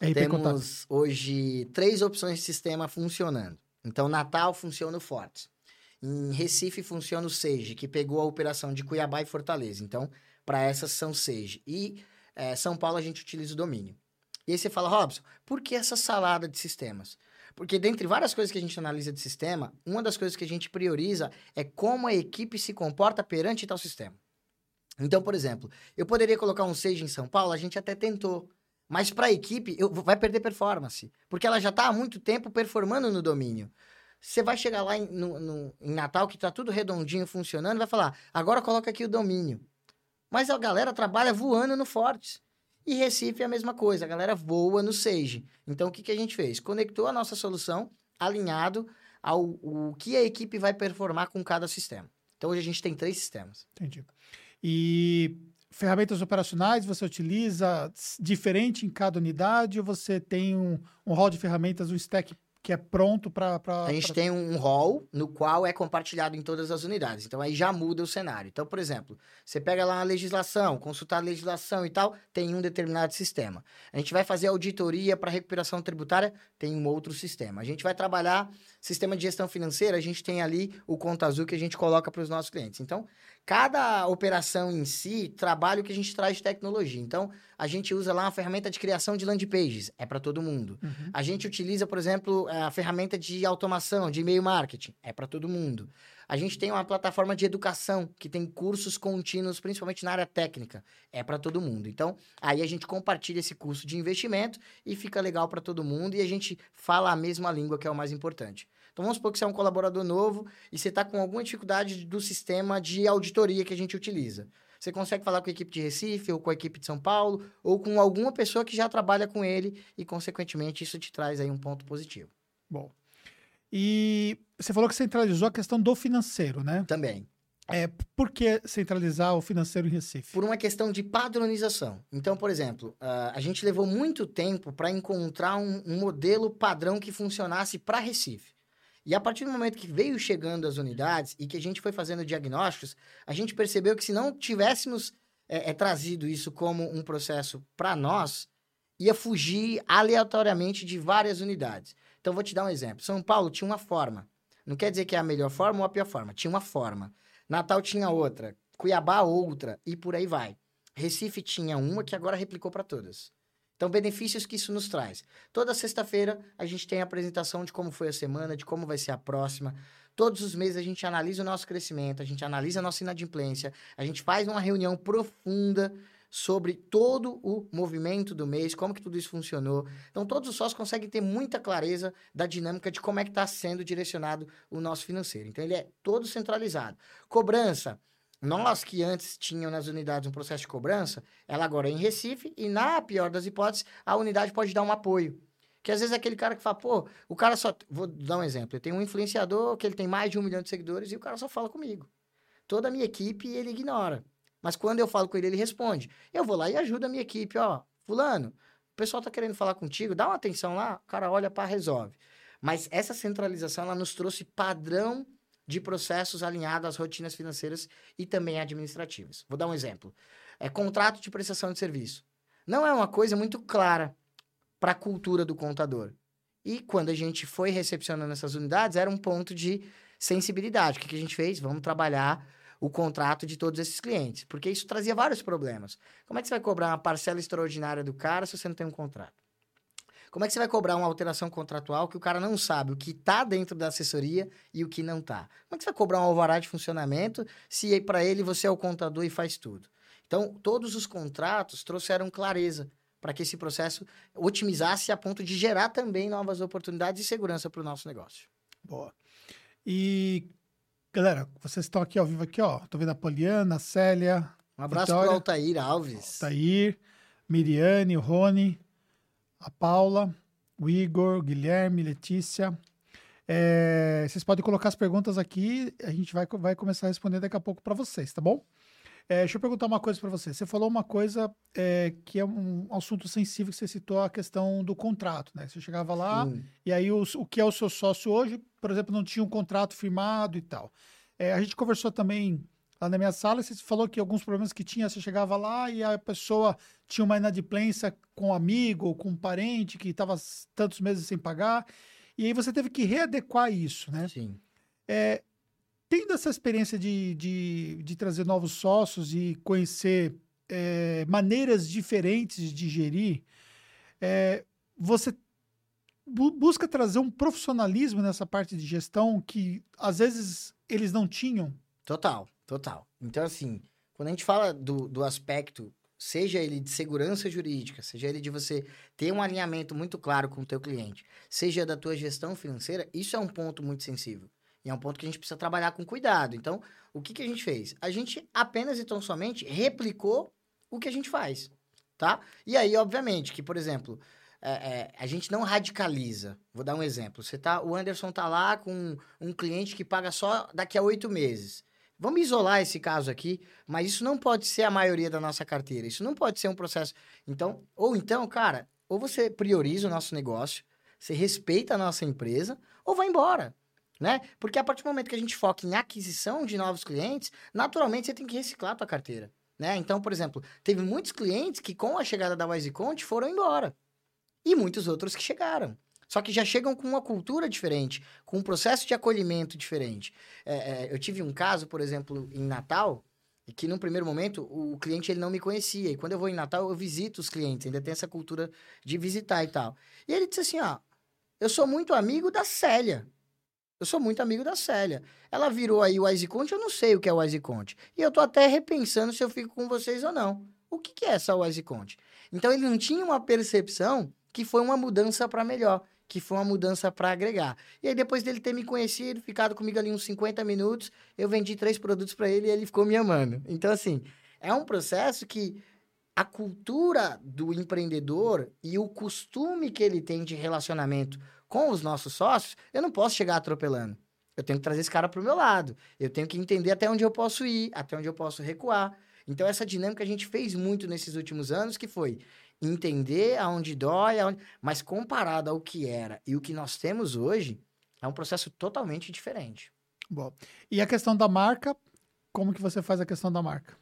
RP contábil? Temos hoje três opções de sistema funcionando. Então, Natal funciona o Fortes. Em Recife funciona o Sage, que pegou a operação de Cuiabá e Fortaleza. Então, para essas são Sage. E eh, São Paulo a gente utiliza o domínio. E aí você fala, Robson, por que essa salada de sistemas? Porque dentre várias coisas que a gente analisa de sistema, uma das coisas que a gente prioriza é como a equipe se comporta perante tal sistema. Então, por exemplo, eu poderia colocar um Sage em São Paulo, a gente até tentou. Mas para a equipe, eu, vai perder performance. Porque ela já está há muito tempo performando no domínio. Você vai chegar lá em, no- no- em Natal, que está tudo redondinho, funcionando, vai falar, agora coloca aqui o domínio. Mas a galera trabalha voando no Fortes. E Recife é a mesma coisa, a galera voa no Sage. Então, o que, que a gente fez? Conectou a nossa solução alinhado ao o que a equipe vai performar com cada sistema. Então, hoje a gente tem três sistemas. Entendi. E ferramentas operacionais você utiliza diferente em cada unidade ou você tem um, um hall de ferramentas, um stack que é pronto para. A gente tem um hall no qual é compartilhado em todas as unidades. Então aí já muda o cenário. Então, por exemplo, você pega lá a legislação, consultar a legislação e tal, tem um determinado sistema. A gente vai fazer auditoria para recuperação tributária, tem um outro sistema. A gente vai trabalhar sistema de gestão financeira, a gente tem ali o Conta Azul que a gente coloca para os nossos clientes. Então, cada operação em si trabalha o que a gente traz de tecnologia. Então, a gente usa lá uma ferramenta de criação de landing pages, é para todo mundo. Uhum. A gente utiliza, por exemplo, a ferramenta de automação, de e-mail marketing. É para todo mundo. A gente tem uma plataforma de educação que tem cursos contínuos, principalmente na área técnica. É para todo mundo. Então, aí a gente compartilha esse custo de investimento e fica legal para todo mundo e a gente fala a mesma língua, que é o mais importante. Então, vamos supor que você é um colaborador novo e você está com alguma dificuldade do sistema de auditoria que a gente utiliza. Você consegue falar com a equipe de Recife, ou com a equipe de São Paulo, ou com alguma pessoa que já trabalha com ele, e, consequentemente, isso te traz aí um ponto positivo. Bom. E você falou que centralizou a questão do financeiro, né? Também. É, por que centralizar o financeiro em Recife? Por uma questão de padronização. Então, por exemplo, ah, a gente levou muito tempo para encontrar um, um modelo padrão que funcionasse para Recife. E a partir do momento que veio chegando as unidades e que a gente foi fazendo diagnósticos, a gente percebeu que se não tivéssemos eh, eh, trazido isso como um processo para nós, ia fugir aleatoriamente de várias unidades. Então, vou te dar um exemplo. São Paulo tinha uma forma. Não quer dizer que é a melhor forma ou a pior forma. Tinha uma forma. Natal tinha outra. Cuiabá outra. E por aí vai. Recife tinha uma que agora replicou para todas. Então, benefícios que isso nos traz. Toda sexta-feira a gente tem a apresentação de como foi a semana, de como vai ser a próxima. Todos os meses a gente analisa o nosso crescimento, a gente analisa a nossa inadimplência, a gente faz uma reunião profunda sobre todo o movimento do mês, como que tudo isso funcionou. Então, todos os sócios conseguem ter muita clareza da dinâmica de como é que está sendo direcionado o nosso financeiro. Então, ele é todo centralizado. Cobrança. Nós que antes tinham nas unidades um processo de cobrança, ela agora é em Recife e, na pior das hipóteses, a unidade pode dar um apoio. Que às vezes é aquele cara que fala, pô, o cara só. Vou dar um exemplo. Eu tenho um influenciador que ele tem mais de um milhão de seguidores e o cara só fala comigo. Toda a minha equipe ele ignora. Mas quando eu falo com ele, ele responde. Eu vou lá e ajudo a minha equipe, ó. Fulano, o pessoal tá querendo falar contigo, dá uma atenção lá, o cara olha para resolve. Mas essa centralização, ela nos trouxe padrão de processos alinhados às rotinas financeiras e também administrativas. Vou dar um exemplo. É contrato de prestação de serviço. Não é uma coisa muito clara para a cultura do contador. E quando a gente foi recepcionando essas unidades, era um ponto de sensibilidade. O que, que a gente fez? Vamos trabalhar o contrato de todos esses clientes, porque isso trazia vários problemas. Como é que você vai cobrar uma parcela extraordinária do cara se você não tem um contrato? Como é que você vai cobrar uma alteração contratual que o cara não sabe o que está dentro da assessoria e o que não está? Como é que você vai cobrar um alvará de funcionamento se para ele você é o contador e faz tudo? Então, todos os contratos trouxeram clareza para que esse processo otimizasse a ponto de gerar também novas oportunidades e segurança para o nosso negócio. Boa. E, galera, vocês estão aqui ao vivo aqui, ó. Tô vendo a Poliana, a Célia. Um abraço para o Altair Alves. Altair, Miriane, o Rony, a Paula, o Igor, Guilherme, Letícia. É, vocês podem colocar as perguntas aqui, a gente vai, vai começar a responder daqui a pouco para vocês, tá bom? É, deixa eu perguntar uma coisa para você. Você falou uma coisa é, que é um assunto sensível que você citou a questão do contrato, né? Você chegava lá Sim. e aí o, o que é o seu sócio hoje, por exemplo, não tinha um contrato firmado e tal. É, a gente conversou também lá na minha sala, você falou que alguns problemas que tinha, você chegava lá e a pessoa tinha uma inadimplência com um amigo ou com um parente que estava tantos meses sem pagar, e aí você teve que readequar isso, né? Sim. É, tendo essa experiência de, de, de trazer novos sócios e conhecer é, maneiras diferentes de gerir, é, você bu busca trazer um profissionalismo nessa parte de gestão que às vezes eles não tinham? Total. Total. Então, assim, quando a gente fala do, do aspecto, seja ele de segurança jurídica, seja ele de você ter um alinhamento muito claro com o teu cliente, seja da tua gestão financeira, isso é um ponto muito sensível. E é um ponto que a gente precisa trabalhar com cuidado. Então, o que, que a gente fez? A gente apenas e tão somente replicou o que a gente faz, tá? E aí, obviamente, que, por exemplo, é, é, a gente não radicaliza. Vou dar um exemplo. Você tá, o Anderson tá lá com um cliente que paga só daqui a oito meses. Vamos isolar esse caso aqui, mas isso não pode ser a maioria da nossa carteira. Isso não pode ser um processo. Então, ou então, cara, ou você prioriza o nosso negócio, você respeita a nossa empresa, ou vai embora. Né? Porque a partir do momento que a gente foca em aquisição de novos clientes, naturalmente você tem que reciclar a tua carteira. Né? Então, por exemplo, teve muitos clientes que com a chegada da WiseConte foram embora. E muitos outros que chegaram. Só que já chegam com uma cultura diferente, com um processo de acolhimento diferente. É, é, eu tive um caso, por exemplo, em Natal, que num primeiro momento o cliente ele não me conhecia. E quando eu vou em Natal, eu visito os clientes, ainda tem essa cultura de visitar e tal. E ele disse assim: ó, eu sou muito amigo da Célia. Eu sou muito amigo da Célia. Ela virou aí o EasyConte, eu não sei o que é o EasyConte. E eu tô até repensando se eu fico com vocês ou não. O que, que é essa EasyConte? Então ele não tinha uma percepção que foi uma mudança para melhor que foi uma mudança para agregar. E aí, depois dele ter me conhecido, ficado comigo ali uns 50 minutos, eu vendi três produtos para ele e ele ficou me amando. Então, assim, é um processo que a cultura do empreendedor e o costume que ele tem de relacionamento com os nossos sócios, eu não posso chegar atropelando. Eu tenho que trazer esse cara para o meu lado. Eu tenho que entender até onde eu posso ir, até onde eu posso recuar. Então, essa dinâmica a gente fez muito nesses últimos anos, que foi entender aonde dói, aonde... mas comparado ao que era e o que nós temos hoje, é um processo totalmente diferente. Bom. E a questão da marca, como que você faz a questão da marca?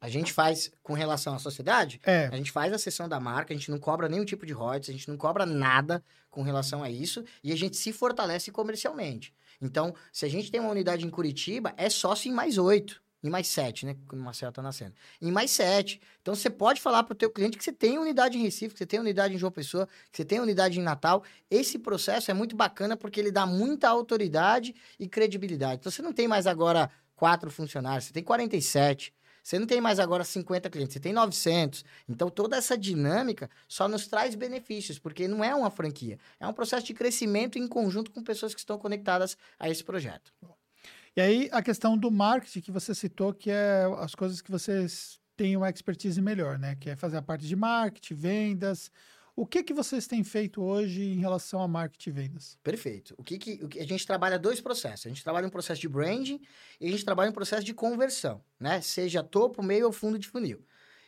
A gente faz com relação à sociedade, é. a gente faz a sessão da marca, a gente não cobra nenhum tipo de royalties, a gente não cobra nada com relação a isso e a gente se fortalece comercialmente. Então, se a gente tem uma unidade em Curitiba, é só sim mais oito. Em mais sete, né? Quando o Marcelo está nascendo. Em mais sete. Então, você pode falar para o teu cliente que você tem unidade em Recife, que você tem unidade em João Pessoa, que você tem unidade em Natal. Esse processo é muito bacana porque ele dá muita autoridade e credibilidade. Então, você não tem mais agora quatro funcionários, você tem 47. Você não tem mais agora 50 clientes, você tem 900. Então, toda essa dinâmica só nos traz benefícios, porque não é uma franquia. É um processo de crescimento em conjunto com pessoas que estão conectadas a esse projeto. E aí, a questão do marketing que você citou, que é as coisas que vocês têm uma expertise melhor, né? Que é fazer a parte de marketing, vendas. O que que vocês têm feito hoje em relação a marketing e vendas? Perfeito. O que, que, o que a gente trabalha dois processos. A gente trabalha um processo de branding e a gente trabalha um processo de conversão, né? Seja topo, meio ou fundo de funil.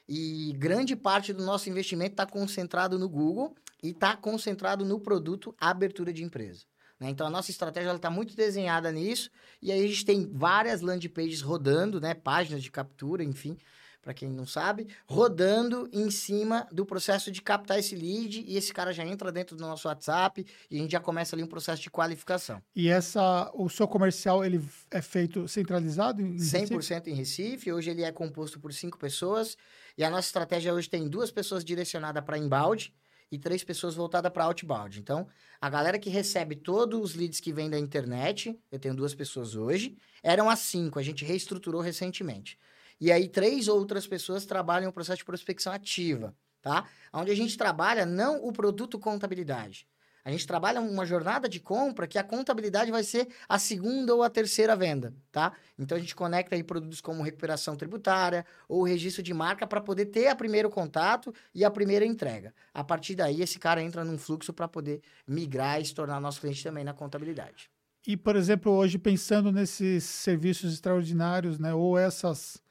E grande parte do nosso investimento está concentrado no Google e está concentrado no produto abertura de empresa. Né? Então, a nossa estratégia está muito desenhada nisso. E aí, a gente tem várias landing pages rodando, né? páginas de captura, enfim, para quem não sabe, rodando em cima do processo de captar esse lead. E esse cara já entra dentro do nosso WhatsApp e a gente já começa ali um processo de qualificação. E essa, o seu comercial, ele é feito centralizado em 100% Recife? em Recife. Hoje ele é composto por cinco pessoas. E a nossa estratégia hoje tem duas pessoas direcionadas para embalde e três pessoas voltadas para outbound. Então, a galera que recebe todos os leads que vem da internet, eu tenho duas pessoas hoje, eram as cinco, a gente reestruturou recentemente. E aí, três outras pessoas trabalham o processo de prospecção ativa, tá? Onde a gente trabalha não o produto contabilidade, a gente trabalha uma jornada de compra que a contabilidade vai ser a segunda ou a terceira venda, tá? Então a gente conecta aí produtos como recuperação tributária ou registro de marca para poder ter a primeiro contato e a primeira entrega. A partir daí esse cara entra num fluxo para poder migrar e se tornar nosso cliente também na contabilidade. E por exemplo, hoje pensando nesses serviços extraordinários, né, ou essas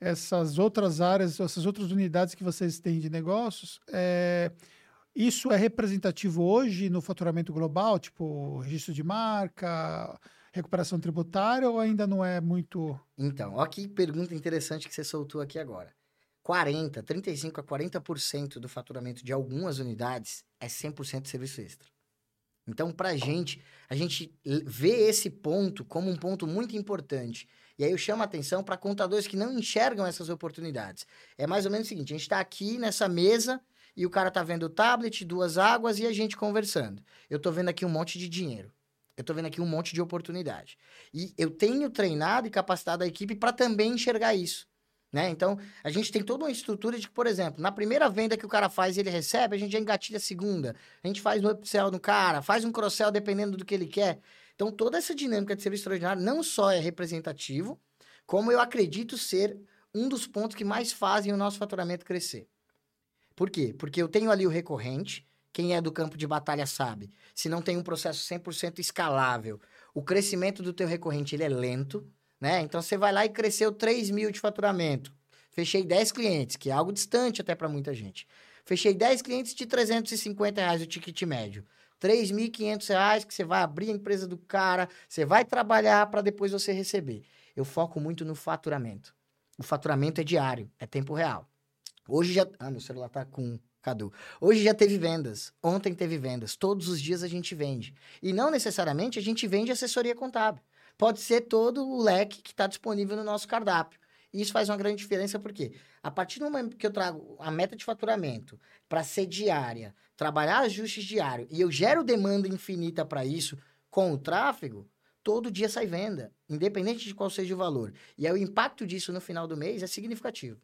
essas outras áreas, essas outras unidades que vocês têm de negócios, é, isso é representativo hoje no faturamento global, tipo registro de marca, recuperação tributária, ou ainda não é muito. Então, olha que pergunta interessante que você soltou aqui agora. 40, 35 a 40% do faturamento de algumas unidades é 100% de serviço extra. Então, para a gente, a gente vê esse ponto como um ponto muito importante. E aí eu chamo a atenção para contadores que não enxergam essas oportunidades. É mais ou menos o seguinte: a gente está aqui nessa mesa e o cara tá vendo o tablet, duas águas e a gente conversando. Eu tô vendo aqui um monte de dinheiro. Eu tô vendo aqui um monte de oportunidade. E eu tenho treinado e capacitado a equipe para também enxergar isso. Né? Então, a gente tem toda uma estrutura de que, por exemplo, na primeira venda que o cara faz e ele recebe, a gente já engatilha a segunda. A gente faz um upsell no cara, faz um cross-sell dependendo do que ele quer. Então, toda essa dinâmica de serviço extraordinário não só é representativo, como eu acredito ser um dos pontos que mais fazem o nosso faturamento crescer. Por quê? Porque eu tenho ali o recorrente, quem é do campo de batalha sabe. Se não tem um processo 100% escalável, o crescimento do teu recorrente ele é lento, né? Então você vai lá e cresceu 3 mil de faturamento. Fechei 10 clientes, que é algo distante até para muita gente. Fechei 10 clientes de 350 reais o ticket médio. 3.500 reais que você vai abrir a empresa do cara, você vai trabalhar para depois você receber. Eu foco muito no faturamento. O faturamento é diário, é tempo real. Hoje já. Ah, meu celular tá com. Cadu. Hoje já teve vendas. Ontem teve vendas. Todos os dias a gente vende. E não necessariamente a gente vende assessoria contábil. Pode ser todo o leque que está disponível no nosso cardápio. E isso faz uma grande diferença porque a partir do momento que eu trago a meta de faturamento para ser diária, trabalhar ajustes diários e eu gero demanda infinita para isso com o tráfego, todo dia sai venda, independente de qual seja o valor. E aí o impacto disso no final do mês é significativo.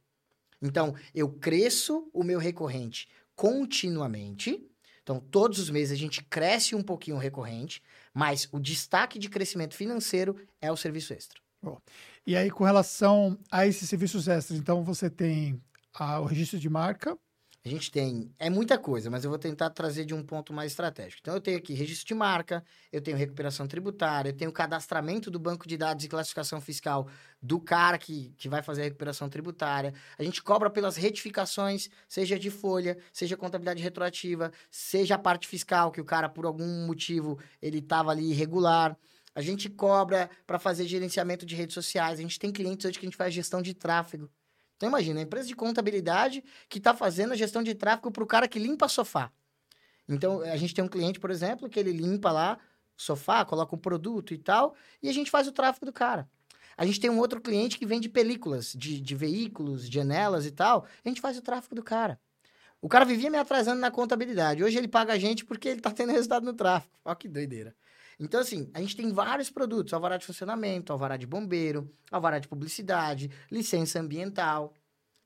Então, eu cresço o meu recorrente continuamente. Então, todos os meses a gente cresce um pouquinho o recorrente, mas o destaque de crescimento financeiro é o serviço extra. Bom, e aí, com relação a esses serviços extras, então você tem a, o registro de marca, a gente tem. É muita coisa, mas eu vou tentar trazer de um ponto mais estratégico. Então, eu tenho aqui registro de marca, eu tenho recuperação tributária, eu tenho cadastramento do banco de dados e classificação fiscal do cara que, que vai fazer a recuperação tributária. A gente cobra pelas retificações, seja de folha, seja contabilidade retroativa, seja a parte fiscal, que o cara, por algum motivo, ele estava ali irregular. A gente cobra para fazer gerenciamento de redes sociais. A gente tem clientes hoje que a gente faz gestão de tráfego. Então imagina, a empresa de contabilidade que está fazendo a gestão de tráfego para o cara que limpa sofá. Então a gente tem um cliente, por exemplo, que ele limpa lá sofá, coloca um produto e tal, e a gente faz o tráfego do cara. A gente tem um outro cliente que vende películas de, de veículos, janelas e tal. A gente faz o tráfego do cara. O cara vivia me atrasando na contabilidade. Hoje ele paga a gente porque ele tá tendo resultado no tráfego. Olha que doideira. Então, assim, a gente tem vários produtos: alvará de funcionamento, alvará de bombeiro, alvará de publicidade, licença ambiental.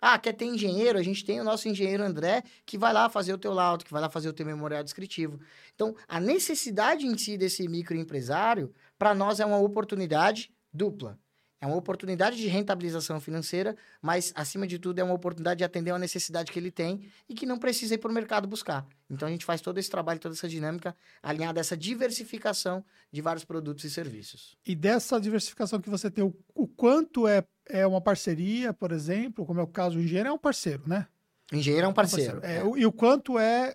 Ah, quer ter engenheiro? A gente tem o nosso engenheiro André, que vai lá fazer o teu laudo, que vai lá fazer o teu memorial descritivo. Então, a necessidade em si desse microempresário, para nós é uma oportunidade dupla. É uma oportunidade de rentabilização financeira, mas, acima de tudo, é uma oportunidade de atender uma necessidade que ele tem e que não precisa ir para o mercado buscar. Então, a gente faz todo esse trabalho, toda essa dinâmica, alinhada a essa diversificação de vários produtos e serviços. E dessa diversificação que você tem, o, o quanto é, é uma parceria, por exemplo, como é o caso do engenheiro, é um parceiro, né? Engenheiro é um parceiro. É, é. E o quanto é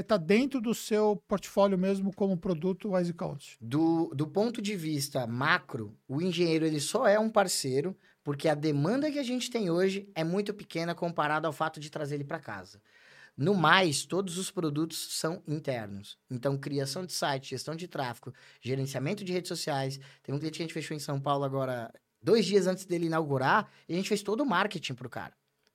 está dentro do seu portfólio mesmo como produto Wise Count? Do, do ponto de vista macro, o engenheiro ele só é um parceiro porque a demanda que a gente tem hoje é muito pequena comparada ao fato de trazer ele para casa. No mais, todos os produtos são internos. Então, criação de site, gestão de tráfego, gerenciamento de redes sociais. Tem um cliente que a gente fechou em São Paulo agora, dois dias antes dele inaugurar, e a gente fez todo o marketing para o cara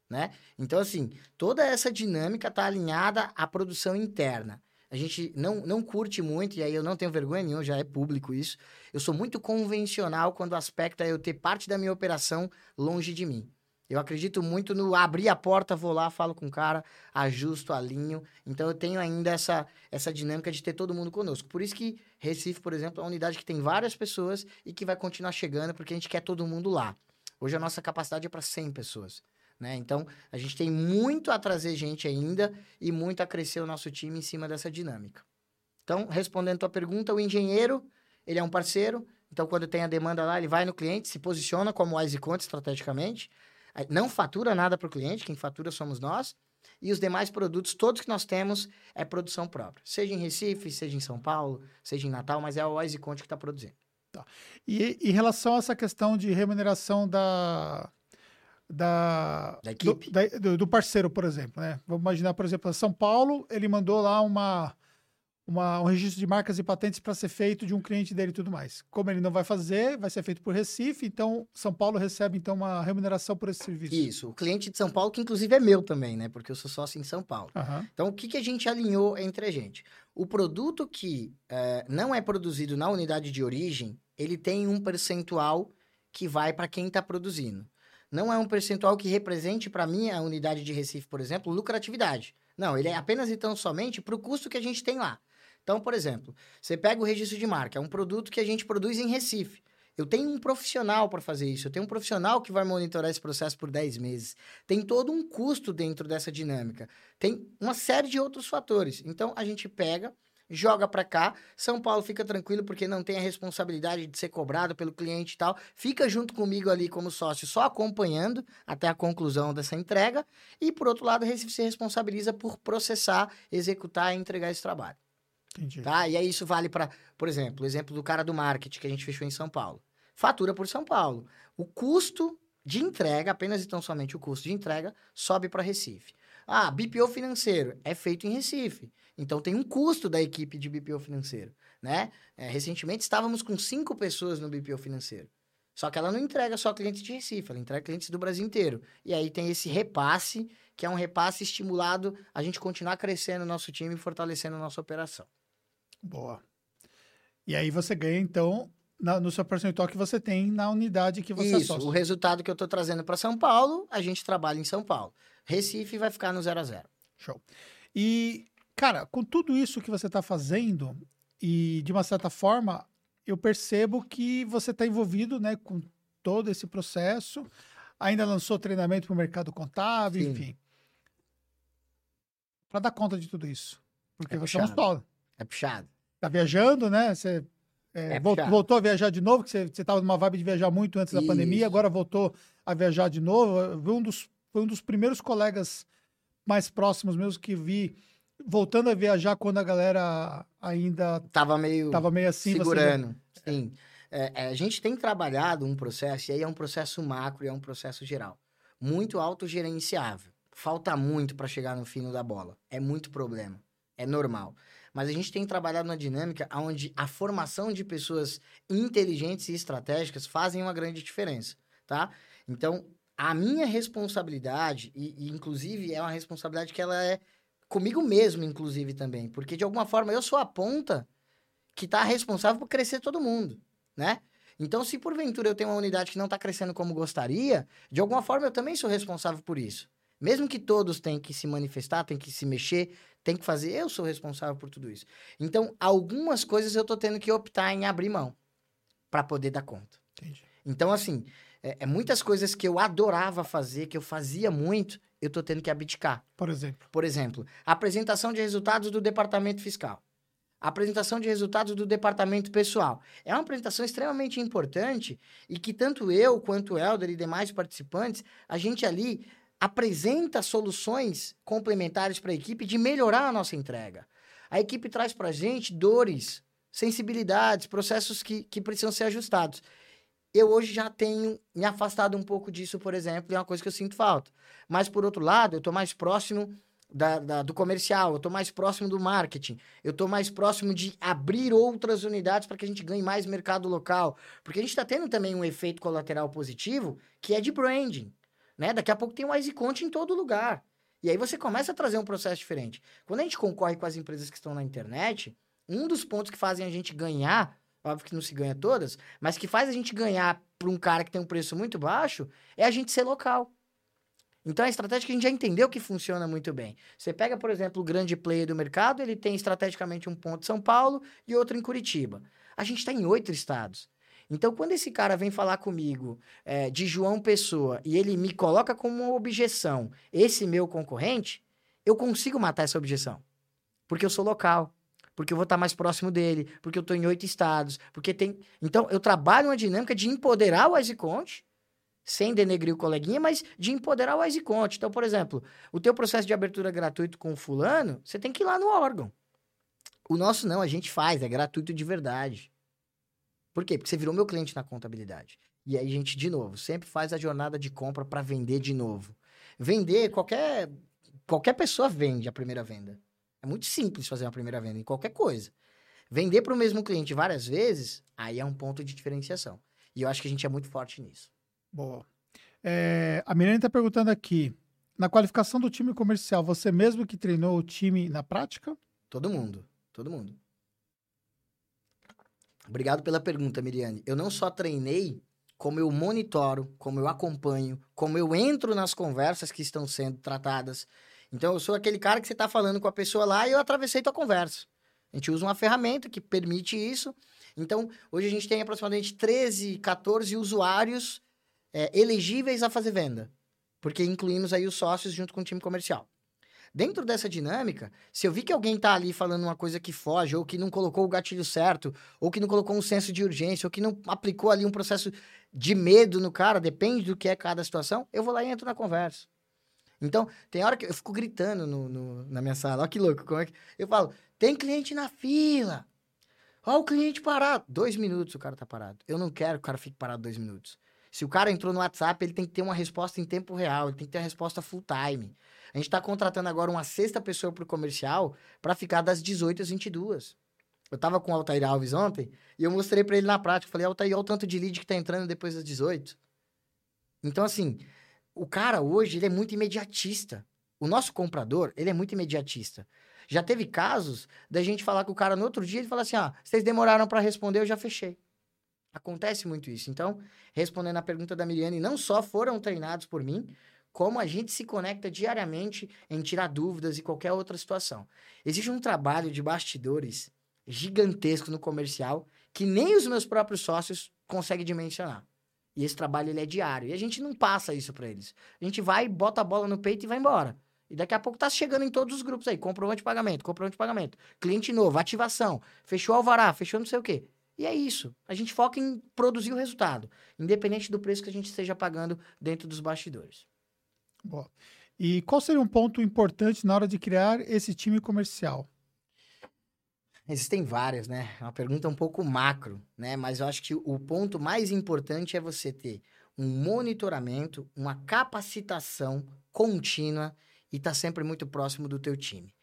né? Então, assim, toda essa dinâmica está alinhada à produção interna. A gente não, não curte muito, e aí eu não tenho vergonha nenhuma, já é público isso. Eu sou muito convencional quando o aspecto é eu ter parte da minha operação longe de mim. Eu acredito muito no abrir a porta, vou lá, falo com o cara, ajusto, alinho. Então eu tenho ainda essa, essa dinâmica de ter todo mundo conosco. Por isso que Recife, por exemplo, é uma unidade que tem várias pessoas e que vai continuar chegando, porque a gente quer todo mundo lá. Hoje a nossa capacidade é para 100 pessoas. Né? Então, a gente tem muito a trazer gente ainda e muito a crescer o nosso time em cima dessa dinâmica. Então, respondendo a tua pergunta, o engenheiro, ele é um parceiro, então quando tem a demanda lá, ele vai no cliente, se posiciona como Wise Conta estrategicamente, não fatura nada para o cliente, quem fatura somos nós, e os demais produtos, todos que nós temos, é produção própria. Seja em Recife, seja em São Paulo, seja em Natal, mas é a Wise Conte que está produzindo. Tá. E em relação a essa questão de remuneração da, da, da equipe. Do, da, do, parceiro, por exemplo. Né? Vamos imaginar, por exemplo, São Paulo, ele mandou lá uma, uma, um registro de marcas e patentes para ser feito de um cliente dele e tudo mais. Como ele não vai fazer, vai ser feito por Recife, então São Paulo recebe então uma remuneração por esse serviço. Isso, o cliente de São Paulo, que inclusive é meu também, né? Porque eu sou sócio em São Paulo. Uhum. Então, o que, que a gente alinhou entre a gente? O produto que é, não é produzido na unidade de origem, ele tem um percentual que vai para quem está produzindo não é um percentual que represente para mim a unidade de Recife, por exemplo, lucratividade. Não, ele é apenas então somente para o custo que a gente tem lá. Então, por exemplo, você pega o registro de marca, é um produto que a gente produz em Recife. Eu tenho um profissional para fazer isso, eu tenho um profissional que vai monitorar esse processo por 10 meses. Tem todo um custo dentro dessa dinâmica. Tem uma série de outros fatores. Então, a gente pega, joga para cá. São Paulo fica tranquilo porque não tem a responsabilidade de ser cobrado pelo cliente e tal. Fica junto comigo ali como sócio, só acompanhando até a conclusão dessa entrega. E por outro lado, Recife se responsabiliza por processar, executar e entregar esse trabalho. Entendi. Tá? E aí isso vale para, por exemplo, o exemplo do cara do marketing que a gente fechou em São Paulo. Fatura por São Paulo. O custo de entrega, apenas e tão somente o custo de entrega, sobe para Recife. Ah, BPO financeiro é feito em Recife. Então tem um custo da equipe de BPO financeiro, né? É, recentemente estávamos com cinco pessoas no BPO financeiro. Só que ela não entrega só clientes de Recife, ela entrega clientes do Brasil inteiro. E aí tem esse repasse, que é um repasse estimulado a gente continuar crescendo o nosso time e fortalecendo a nossa operação. Boa. E aí você ganha, então, na, no seu percentual que você tem na unidade que você Isso, o resultado que eu estou trazendo para São Paulo, a gente trabalha em São Paulo. Recife vai ficar no zero a zero. Show. E, cara, com tudo isso que você está fazendo, e de uma certa forma, eu percebo que você está envolvido né, com todo esse processo, ainda lançou treinamento para o mercado contábil, Sim. enfim. Para dar conta de tudo isso. Porque é você é um É puxado. Tá viajando, né? Você é, é voltou, a viajar de novo, que você estava numa vibe de viajar muito antes da isso. pandemia, agora voltou a viajar de novo. Um dos foi um dos primeiros colegas mais próximos meus que vi voltando a viajar quando a galera ainda tava meio tava meio assim segurando. Você... Sim. É, é, a gente tem trabalhado um processo e aí é um processo macro e é um processo geral, muito autogerenciável. Falta muito para chegar no fino da bola. É muito problema. É normal. mas a gente tem trabalhado na dinâmica onde a formação de pessoas inteligentes e estratégicas fazem uma grande diferença, tá? Então, a minha responsabilidade, e, e inclusive é uma responsabilidade que ela é comigo mesmo, inclusive, também, porque de alguma forma eu sou a ponta que está responsável por crescer todo mundo, né? Então, se porventura eu tenho uma unidade que não está crescendo como gostaria, de alguma forma eu também sou responsável por isso. Mesmo que todos tenham que se manifestar, tenham que se mexer, tem que fazer, eu sou responsável por tudo isso. Então, algumas coisas eu estou tendo que optar em abrir mão para poder dar conta. Entendi. Então, assim, é, é, muitas coisas que eu adorava fazer, que eu fazia muito, eu estou tendo que abdicar. Por exemplo? Por exemplo, apresentação de resultados do departamento fiscal apresentação de resultados do departamento pessoal. É uma apresentação extremamente importante e que tanto eu quanto o Helder e demais participantes, a gente ali apresenta soluções complementares para a equipe de melhorar a nossa entrega. A equipe traz para a gente dores, sensibilidades, processos que, que precisam ser ajustados. Eu hoje já tenho me afastado um pouco disso, por exemplo, é uma coisa que eu sinto falta. Mas, por outro lado, eu estou mais próximo da, da, do comercial, eu estou mais próximo do marketing, eu estou mais próximo de abrir outras unidades para que a gente ganhe mais mercado local. Porque a gente está tendo também um efeito colateral positivo que é de branding. Né? Daqui a pouco tem um EasyConte em todo lugar. E aí você começa a trazer um processo diferente. Quando a gente concorre com as empresas que estão na internet, um dos pontos que fazem a gente ganhar, óbvio que não se ganha todas, mas que faz a gente ganhar para um cara que tem um preço muito baixo, é a gente ser local. Então, a estratégia que a gente já entendeu que funciona muito bem. Você pega, por exemplo, o grande player do mercado, ele tem estrategicamente um ponto em São Paulo e outro em Curitiba. A gente está em oito estados. Então, quando esse cara vem falar comigo é, de João Pessoa e ele me coloca como uma objeção, esse meu concorrente, eu consigo matar essa objeção. Porque eu sou local, porque eu vou estar mais próximo dele, porque eu estou em oito estados, porque tem. Então, eu trabalho uma dinâmica de empoderar o EasyConte sem denegrir o coleguinha, mas de empoderar o EasyConte. Então, por exemplo, o teu processo de abertura gratuito com o fulano, você tem que ir lá no órgão. O nosso não, a gente faz, é gratuito de verdade. Por quê? Porque você virou meu cliente na contabilidade. E aí a gente, de novo, sempre faz a jornada de compra para vender de novo. Vender, qualquer, qualquer pessoa vende a primeira venda. É muito simples fazer uma primeira venda em qualquer coisa. Vender para o mesmo cliente várias vezes, aí é um ponto de diferenciação. E eu acho que a gente é muito forte nisso. Boa. É, a Mirene está perguntando aqui: na qualificação do time comercial, você mesmo que treinou o time na prática? Todo mundo, todo mundo. Obrigado pela pergunta, Miriane. Eu não só treinei, como eu monitoro, como eu acompanho, como eu entro nas conversas que estão sendo tratadas. Então, eu sou aquele cara que você está falando com a pessoa lá e eu atravessei tua conversa. A gente usa uma ferramenta que permite isso. Então, hoje a gente tem aproximadamente 13, 14 usuários é, elegíveis a fazer venda, porque incluímos aí os sócios junto com o time comercial. Dentro dessa dinâmica, se eu vi que alguém está ali falando uma coisa que foge, ou que não colocou o gatilho certo, ou que não colocou um senso de urgência, ou que não aplicou ali um processo de medo no cara, depende do que é cada situação, eu vou lá e entro na conversa. Então, tem hora que eu fico gritando no, no na minha sala, olha que louco, como é que... Eu falo, tem cliente na fila, olha o cliente parado. Dois minutos o cara tá parado. Eu não quero que o cara fique parado dois minutos. Se o cara entrou no WhatsApp, ele tem que ter uma resposta em tempo real, ele tem que ter uma resposta full time. A gente está contratando agora uma sexta pessoa para comercial para ficar das 18 às 22. Eu tava com o Altair Alves ontem e eu mostrei para ele na prática. Falei, Altair, olha o tanto de lead que tá entrando depois das 18. Então, assim, o cara hoje, ele é muito imediatista. O nosso comprador, ele é muito imediatista. Já teve casos da gente falar com o cara no outro dia, ele fala assim, ah, vocês demoraram para responder, eu já fechei. Acontece muito isso. Então, respondendo a pergunta da Miriane, não só foram treinados por mim, como a gente se conecta diariamente em tirar dúvidas e qualquer outra situação. Existe um trabalho de bastidores gigantesco no comercial que nem os meus próprios sócios conseguem dimensionar. E esse trabalho ele é diário. E a gente não passa isso para eles. A gente vai, bota a bola no peito e vai embora. E daqui a pouco tá chegando em todos os grupos aí. Comprovante de pagamento, comprovante de pagamento. Cliente novo, ativação. Fechou alvará, fechou não sei o quê. E é isso. A gente foca em produzir o resultado, independente do preço que a gente esteja pagando dentro dos bastidores. Boa. E qual seria um ponto importante na hora de criar esse time comercial? Existem várias, né? É uma pergunta um pouco macro, né? Mas eu acho que o ponto mais importante é você ter um monitoramento, uma capacitação contínua e estar tá sempre muito próximo do teu time.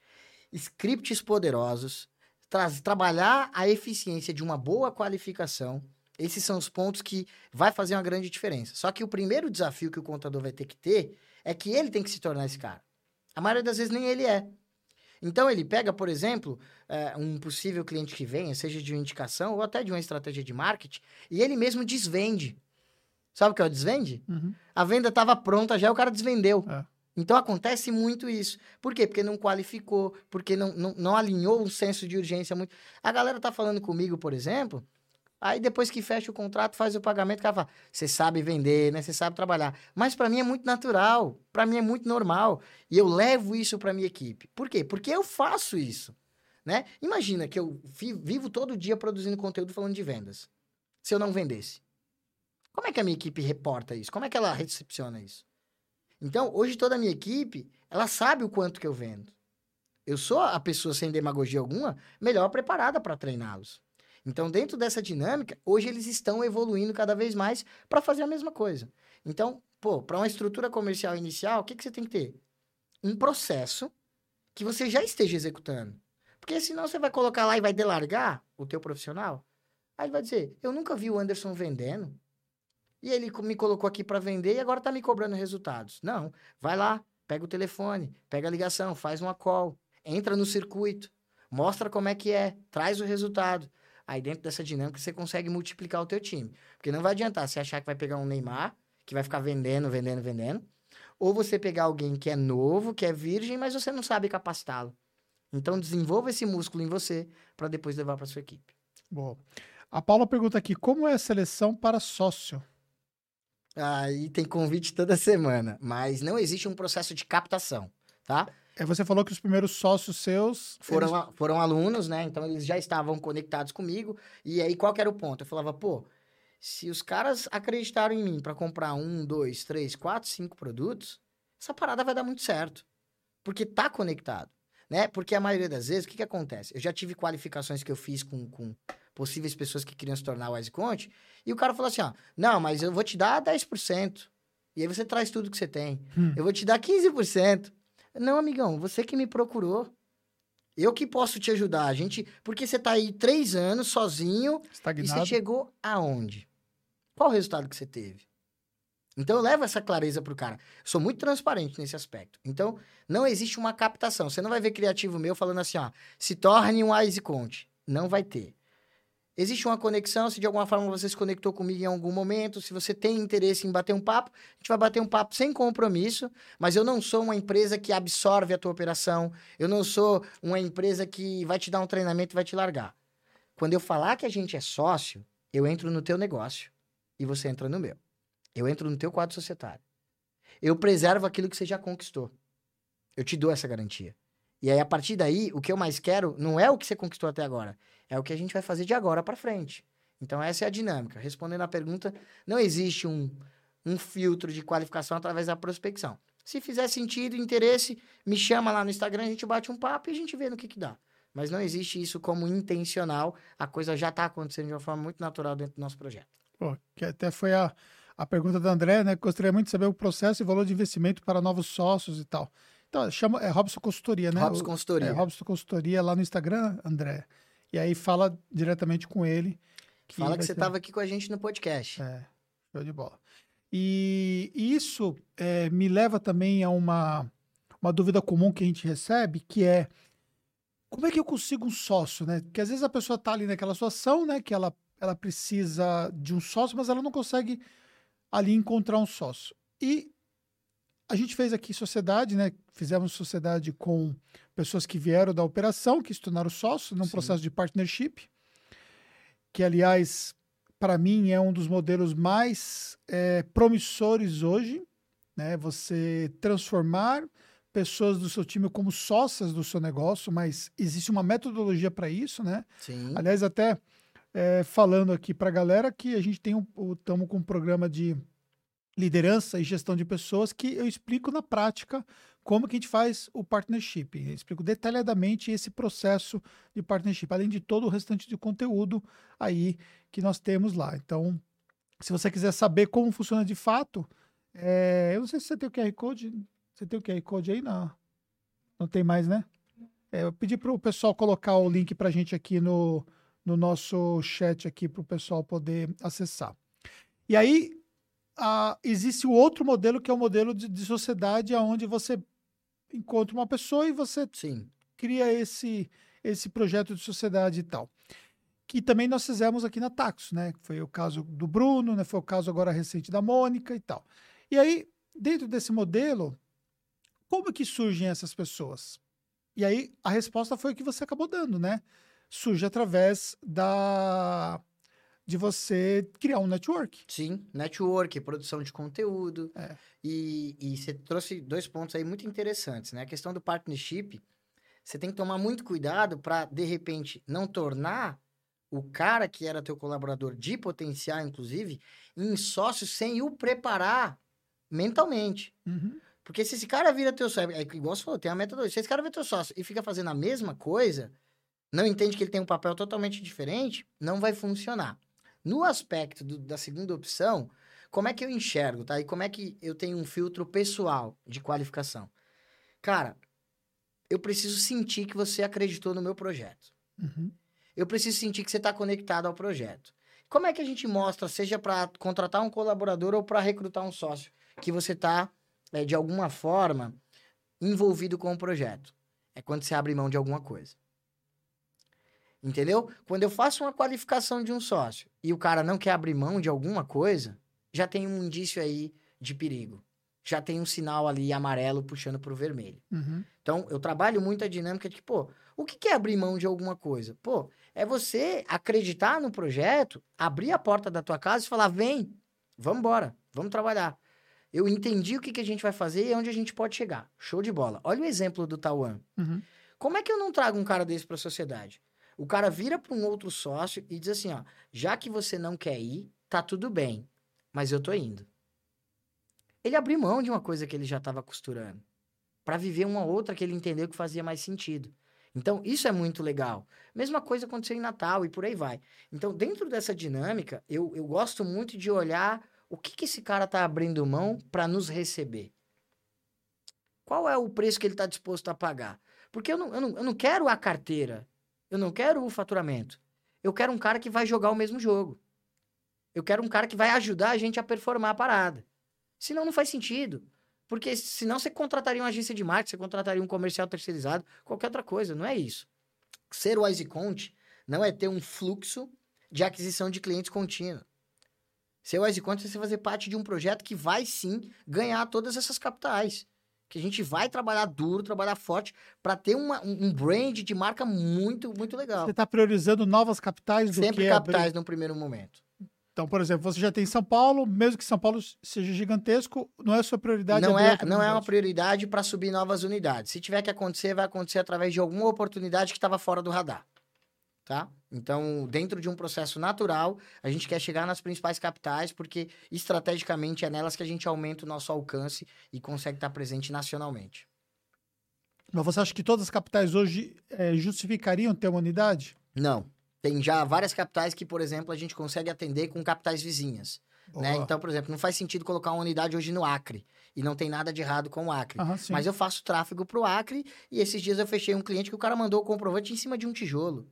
Scripts poderosos, tra trabalhar a eficiência de uma boa qualificação. Esses são os pontos que vai fazer uma grande diferença. Só que o primeiro desafio que o contador vai ter que ter é que ele tem que se tornar esse cara. A maioria das vezes nem ele é. Então ele pega, por exemplo, é, um possível cliente que venha, seja de uma indicação ou até de uma estratégia de marketing, e ele mesmo desvende. Sabe o que é o desvende? Uhum. A venda estava pronta já, o cara desvendeu. É. Então acontece muito isso. Por quê? Porque não qualificou, porque não, não, não alinhou um senso de urgência muito. A galera tá falando comigo, por exemplo, aí depois que fecha o contrato, faz o pagamento, o cara fala: você sabe vender, né? Você sabe trabalhar. Mas para mim é muito natural, para mim é muito normal. E eu levo isso para minha equipe. Por quê? Porque eu faço isso. Né? Imagina que eu vivo todo dia produzindo conteúdo falando de vendas. Se eu não vendesse. Como é que a minha equipe reporta isso? Como é que ela recepciona isso? Então, hoje toda a minha equipe, ela sabe o quanto que eu vendo. Eu sou a pessoa sem demagogia alguma, melhor preparada para treiná-los. Então, dentro dessa dinâmica, hoje eles estão evoluindo cada vez mais para fazer a mesma coisa. Então, pô, para uma estrutura comercial inicial, o que, que você tem que ter? Um processo que você já esteja executando. Porque senão você vai colocar lá e vai delargar o teu profissional. Aí ele vai dizer, eu nunca vi o Anderson vendendo. E ele me colocou aqui para vender e agora tá me cobrando resultados. Não, vai lá, pega o telefone, pega a ligação, faz uma call, entra no circuito, mostra como é que é, traz o resultado. Aí dentro dessa dinâmica você consegue multiplicar o teu time. Porque não vai adiantar você achar que vai pegar um Neymar, que vai ficar vendendo, vendendo, vendendo, ou você pegar alguém que é novo, que é virgem, mas você não sabe capacitá-lo. Então desenvolva esse músculo em você para depois levar para sua equipe. Boa. A Paula pergunta aqui: como é a seleção para sócio? Aí tem convite toda semana, mas não existe um processo de captação, tá? É, você falou que os primeiros sócios seus foram, eles... foram alunos, né? Então eles já estavam conectados comigo. E aí qual que era o ponto? Eu falava, pô, se os caras acreditaram em mim para comprar um, dois, três, quatro, cinco produtos, essa parada vai dar muito certo. Porque tá conectado, né? Porque a maioria das vezes, o que que acontece? Eu já tive qualificações que eu fiz com, com possíveis pessoas que queriam se tornar o WiseConte, e o cara falou assim, ó, não, mas eu vou te dar 10%, e aí você traz tudo que você tem. Hum. Eu vou te dar 15%. Não, amigão, você que me procurou. Eu que posso te ajudar. A gente, porque você tá aí três anos sozinho Estagnado. e você chegou aonde? Qual o resultado que você teve? Então eu levo essa clareza pro cara. Sou muito transparente nesse aspecto. Então não existe uma captação. Você não vai ver criativo meu falando assim, ó, se torne um Wise Conte. Não vai ter. Existe uma conexão, se de alguma forma você se conectou comigo em algum momento, se você tem interesse em bater um papo, a gente vai bater um papo sem compromisso, mas eu não sou uma empresa que absorve a tua operação, eu não sou uma empresa que vai te dar um treinamento e vai te largar. Quando eu falar que a gente é sócio, eu entro no teu negócio e você entra no meu. Eu entro no teu quadro societário. Eu preservo aquilo que você já conquistou. Eu te dou essa garantia. E aí, a partir daí, o que eu mais quero não é o que você conquistou até agora, é o que a gente vai fazer de agora para frente. Então, essa é a dinâmica. Respondendo à pergunta, não existe um, um filtro de qualificação através da prospecção. Se fizer sentido, interesse, me chama lá no Instagram, a gente bate um papo e a gente vê no que, que dá. Mas não existe isso como intencional, a coisa já está acontecendo de uma forma muito natural dentro do nosso projeto. Pô, que até foi a, a pergunta da André, né? Gostaria muito de saber o processo e valor de investimento para novos sócios e tal. Então, chama, é Robson Consultoria, né? Robson Consultoria. É, Robson Consultoria lá no Instagram, André. E aí fala diretamente com ele. Que fala que você estava aqui com a gente no podcast. É, show de bola. E isso é, me leva também a uma, uma dúvida comum que a gente recebe, que é como é que eu consigo um sócio, né? Porque às vezes a pessoa está ali naquela situação, né? Que ela, ela precisa de um sócio, mas ela não consegue ali encontrar um sócio. E a gente fez aqui sociedade, né? Fizemos sociedade com pessoas que vieram da operação, que se tornaram sócios num Sim. processo de partnership, que, aliás, para mim é um dos modelos mais é, promissores hoje, né? Você transformar pessoas do seu time como sócias do seu negócio, mas existe uma metodologia para isso, né? Sim. Aliás, até é, falando aqui para a galera que a gente tem um, estamos com um programa de liderança e gestão de pessoas que eu explico na prática como que a gente faz o partnership. Eu explico detalhadamente esse processo de partnership, além de todo o restante de conteúdo aí que nós temos lá. Então, se você quiser saber como funciona de fato, é, eu não sei se você tem o QR Code. Você tem o QR Code aí? Não. Não tem mais, né? É, eu pedi para o pessoal colocar o link para a gente aqui no, no nosso chat aqui para o pessoal poder acessar. E aí a, existe o outro modelo que é o modelo de, de sociedade onde você encontra uma pessoa e você Sim. cria esse esse projeto de sociedade e tal. Que também nós fizemos aqui na Taxo, né? Foi o caso do Bruno, né? Foi o caso agora recente da Mônica e tal. E aí, dentro desse modelo, como que surgem essas pessoas? E aí a resposta foi o que você acabou dando, né? Surge através da de você criar um network. Sim, network, produção de conteúdo. É. E, e você trouxe dois pontos aí muito interessantes, né? A questão do partnership, você tem que tomar muito cuidado para, de repente, não tornar o cara que era teu colaborador de potencial, inclusive, em sócio sem o preparar mentalmente. Uhum. Porque se esse cara vira teu sócio, é igual você falou, tem a metodologia. Se esse cara vira teu sócio e fica fazendo a mesma coisa, não entende que ele tem um papel totalmente diferente, não vai funcionar. No aspecto do- da segunda opção, como é que eu enxergo, tá? E como é que eu tenho um filtro pessoal de qualificação? Cara, eu preciso sentir que você acreditou no meu projeto. Uhum. Eu preciso sentir que você está conectado ao projeto. Como é que a gente mostra, seja para contratar um colaborador ou para recrutar um sócio, que você está, de alguma forma, envolvido com o projeto? É quando você abre mão de alguma coisa. Entendeu? Quando eu faço uma qualificação de um sócio e o cara não quer abrir mão de alguma coisa, já tem um indício aí de perigo. Já tem um sinal ali amarelo puxando para o vermelho. Uhum. Então, eu trabalho muito a dinâmica de que, pô, o que é abrir mão de alguma coisa? Pô, é você acreditar no projeto, abrir a porta da tua casa e falar, vem, vamos embora, vamos trabalhar. Eu entendi o que, que a gente vai fazer e onde a gente pode chegar. Show de bola. Olha o exemplo do Tauan. Uhum. Como é que eu não trago um cara desse para a sociedade? O cara vira para um outro sócio e diz assim, ó, já que você não quer ir, tá tudo bem, mas eu tô indo. Ele abriu mão de uma coisa que ele já estava costurando para viver uma outra que ele entendeu que fazia mais sentido. Então, isso é muito legal. Mesma coisa aconteceu em Natal e por aí vai. Então, dentro dessa dinâmica, eu, eu gosto muito de olhar o que, que esse cara tá abrindo mão para nos receber. Qual é o preço que ele está disposto a pagar? Porque eu não, eu, não, eu não quero a carteira, eu não quero o faturamento. Eu quero um cara que vai jogar o mesmo jogo. Eu quero um cara que vai ajudar a gente a performar a parada. Senão não faz sentido. Porque senão você contrataria uma agência de marketing, você contrataria um comercial terceirizado, qualquer outra coisa. Não é isso. Ser o EasyCount não é ter um fluxo de aquisição de clientes contínuo. Ser o EasyCount é você fazer parte de um projeto que vai sim ganhar todas essas capitais. Que a gente vai trabalhar duro, trabalhar forte, para ter uma, um brand de marca muito, muito legal. Você está priorizando novas capitais do Sempre que capitais abrir- no primeiro momento. Então, por exemplo, você já tem São Paulo, mesmo que São Paulo seja gigantesco, não é a sua prioridade. não é, não é uma prioridade para subir novas unidades. Se tiver que acontecer, vai acontecer através de alguma oportunidade que estava fora do radar. Tá? Então, dentro de um processo natural, a gente quer chegar nas principais capitais, porque estrategicamente é nelas que a gente aumenta o nosso alcance e consegue estar presente nacionalmente. Mas você acha que todas as capitais hoje eh, justificariam ter uma unidade? Não. Tem já várias capitais que, por exemplo, a gente consegue atender com capitais vizinhas. Né? Então, por exemplo, não faz sentido colocar uma unidade hoje no Acre. E não tem nada de errado com o Acre. Aham. Mas eu faço tráfego pro Acre e esses dias eu fechei um cliente que o cara mandou o comprovante em cima de um tijolo.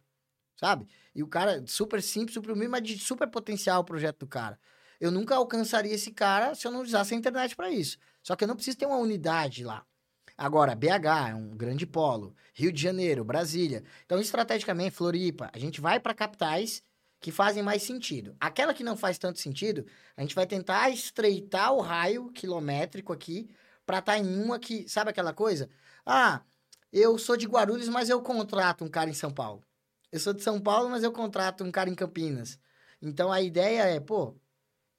Sabe? E o cara, super simples, super humilde, mas de super potencial o projeto do cara. Eu nunca alcançaria esse cara se eu não usasse a internet para isso. Só que eu não preciso ter uma unidade lá. Agora, BH é um grande polo, Rio de Janeiro, Brasília. Então, estrategicamente, Floripa, a gente vai para capitais que fazem mais sentido. Aquela que não faz tanto sentido, a gente vai tentar estreitar o raio quilométrico aqui para estar em uma que, sabe aquela coisa? Ah, eu sou de Guarulhos, mas eu contrato um cara em São Paulo. Eu sou de São Paulo, mas eu contrato um cara em Campinas. Então a ideia é, pô,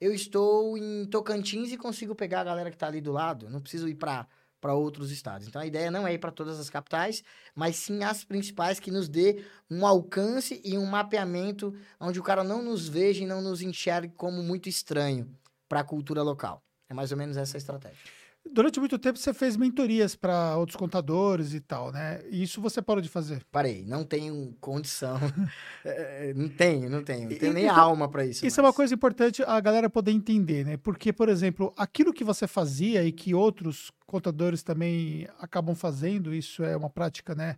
eu estou em Tocantins e consigo pegar a galera que tá ali do lado, não preciso ir para para outros estados. Então a ideia não é ir para todas as capitais, mas sim as principais que nos dê um alcance e um mapeamento onde o cara não nos veja e não nos enxergue como muito estranho para a cultura local. É mais ou menos essa a estratégia. Durante muito tempo você fez mentorias para outros contadores e tal, né? E isso você parou de fazer. Parei, não tenho condição. É, não tenho, não tenho. Não tenho E- nem então, alma para isso. Isso é uma coisa importante a galera poder entender, né? Porque, por exemplo, aquilo que você fazia e que outros contadores também acabam fazendo, isso é uma prática, né?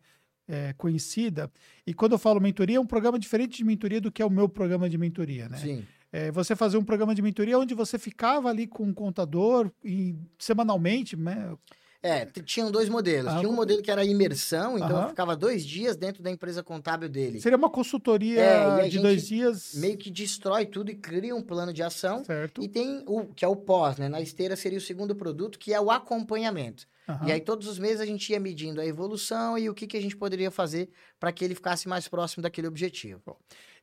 é, conhecida. E quando eu falo mentoria, é um programa diferente de mentoria do que é o meu programa de mentoria, né? Sim. É, você fazer um programa de mentoria onde você ficava ali com um contador e, semanalmente, né? É, tinham dois modelos. Ah, Tinha um modelo que era imersão, então eu ficava dois dias dentro da empresa contábil dele. Seria uma consultoria É, de dois dias. Meio que destrói tudo e cria um plano de ação. Certo. E tem o que é o pós, né? Na esteira seria o segundo produto, que é o acompanhamento. Aham. E aí, todos os meses, a gente ia medindo a evolução e o que, que a gente poderia fazer para que ele ficasse mais próximo daquele objetivo.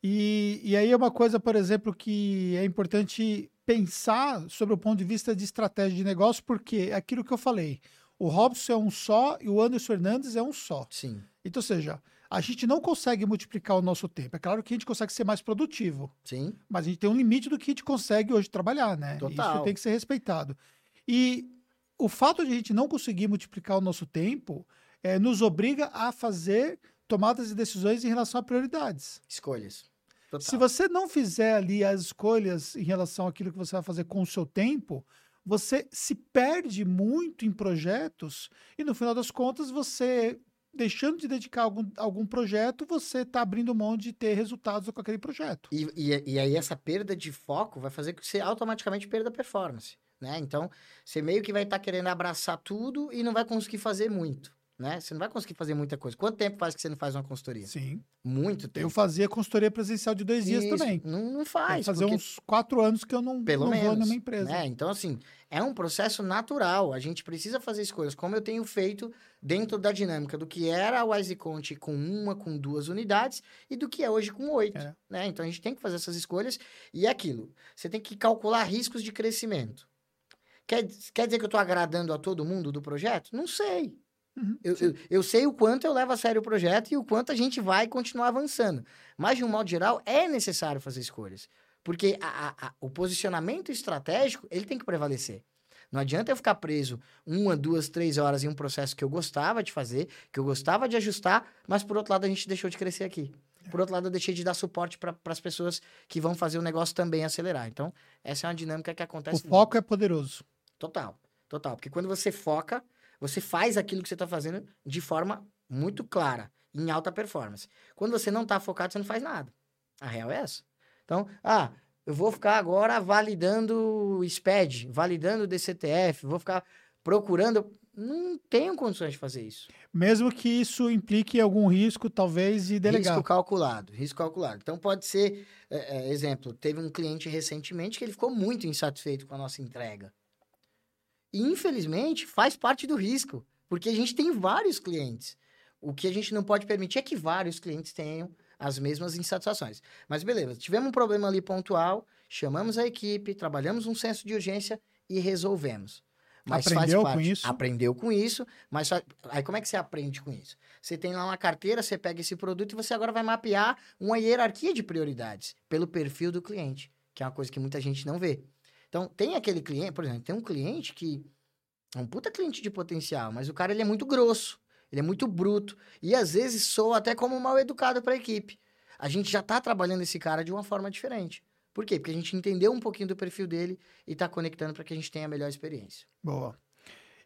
E, e aí é uma coisa, por exemplo, que é importante pensar sobre o ponto de vista de estratégia de negócio, porque é aquilo que eu falei. O Robson é um só e o Anderson Fernandes é um só. Sim. Então, ou seja, a gente não consegue multiplicar o nosso tempo. É claro que a gente consegue ser mais produtivo, Sim. mas a gente tem um limite do que a gente consegue hoje trabalhar, né? Total. Isso tem que ser respeitado. E o fato de a gente não conseguir multiplicar o nosso tempo eh, nos obriga a fazer tomadas de decisões em relação a prioridades. Escolhas. Total. Se você não fizer ali as escolhas em relação àquilo que você vai fazer com o seu tempo, você se perde muito em projetos e no final das contas você deixando de dedicar algum, algum projeto, você está abrindo mão de ter resultados com aquele projeto. E, e, e aí, essa perda de foco vai fazer com que você automaticamente perda a performance, né? Então, você meio que vai estar querendo abraçar tudo e não vai conseguir fazer muito, né? Você não vai conseguir fazer muita coisa. Quanto tempo faz que você não faz uma consultoria? Sim. Muito tempo. Eu fazia consultoria presencial de dois dias Isso, também. Não, não faz. fazer porque- uns quatro anos que eu não, Pelo não vou menos. numa empresa. né? Então, assim, é um processo natural. A gente precisa fazer escolhas, como eu tenho feito dentro da dinâmica do que era a WiseConte com uma, com duas unidades e do que é hoje com oito. É. Né? Então, a gente tem que fazer essas escolhas e é aquilo. Você tem que calcular riscos de crescimento. Quer, quer dizer que eu estou agradando a todo mundo do projeto? Não sei. Uhum, Eu, eu, eu sei o quanto eu levo a sério o projeto e o quanto a gente vai continuar avançando. Mas, de um modo geral, é necessário fazer escolhas. Porque a- a- a- o posicionamento estratégico, ele tem que prevalecer. Não adianta eu ficar preso uma, duas, três horas em um processo que eu gostava de fazer, que eu gostava de ajustar, mas, por outro lado, a gente deixou de crescer aqui. Por outro lado, eu deixei de dar suporte para as pessoas que vão fazer o negócio também acelerar. Então, essa é uma dinâmica que O acontece foco é poderoso. Total, total. Porque quando você foca, você faz aquilo que você está fazendo de forma muito clara, em alta performance. Quando você não está focado, você não faz nada. A real é essa. Então, ah, eu vou ficar agora validando o SPED, validando o DCTF, vou ficar procurando. Não tenho condições de fazer isso. Mesmo que isso implique algum risco, talvez, de delegar. Risco calculado, risco calculado. Então pode ser, é, é, exemplo, teve um cliente recentemente que ele ficou muito insatisfeito com a nossa entrega. E infelizmente faz parte do risco, porque a gente tem vários clientes. O que a gente não pode permitir é que vários clientes tenham as mesmas insatisfações. Mas beleza, tivemos um problema ali pontual, chamamos a equipe, trabalhamos um senso de urgência e resolvemos. Mas faz Aprendeu com isso? Aprendeu com isso, mas aí como é que você aprende com isso? Você tem lá uma carteira, você pega esse produto e você agora vai mapear uma hierarquia de prioridades pelo perfil do cliente, que é uma coisa que muita gente não vê. Então, tem aquele cliente, por exemplo, tem um cliente que é um puta cliente de potencial, mas o cara ele é muito grosso, ele é muito bruto e às vezes soa até como mal educado para a equipe. A gente já tá trabalhando esse cara de uma forma diferente. Por quê? Porque a gente entendeu um pouquinho do perfil dele e tá conectando para que a gente tenha a melhor experiência. Boa.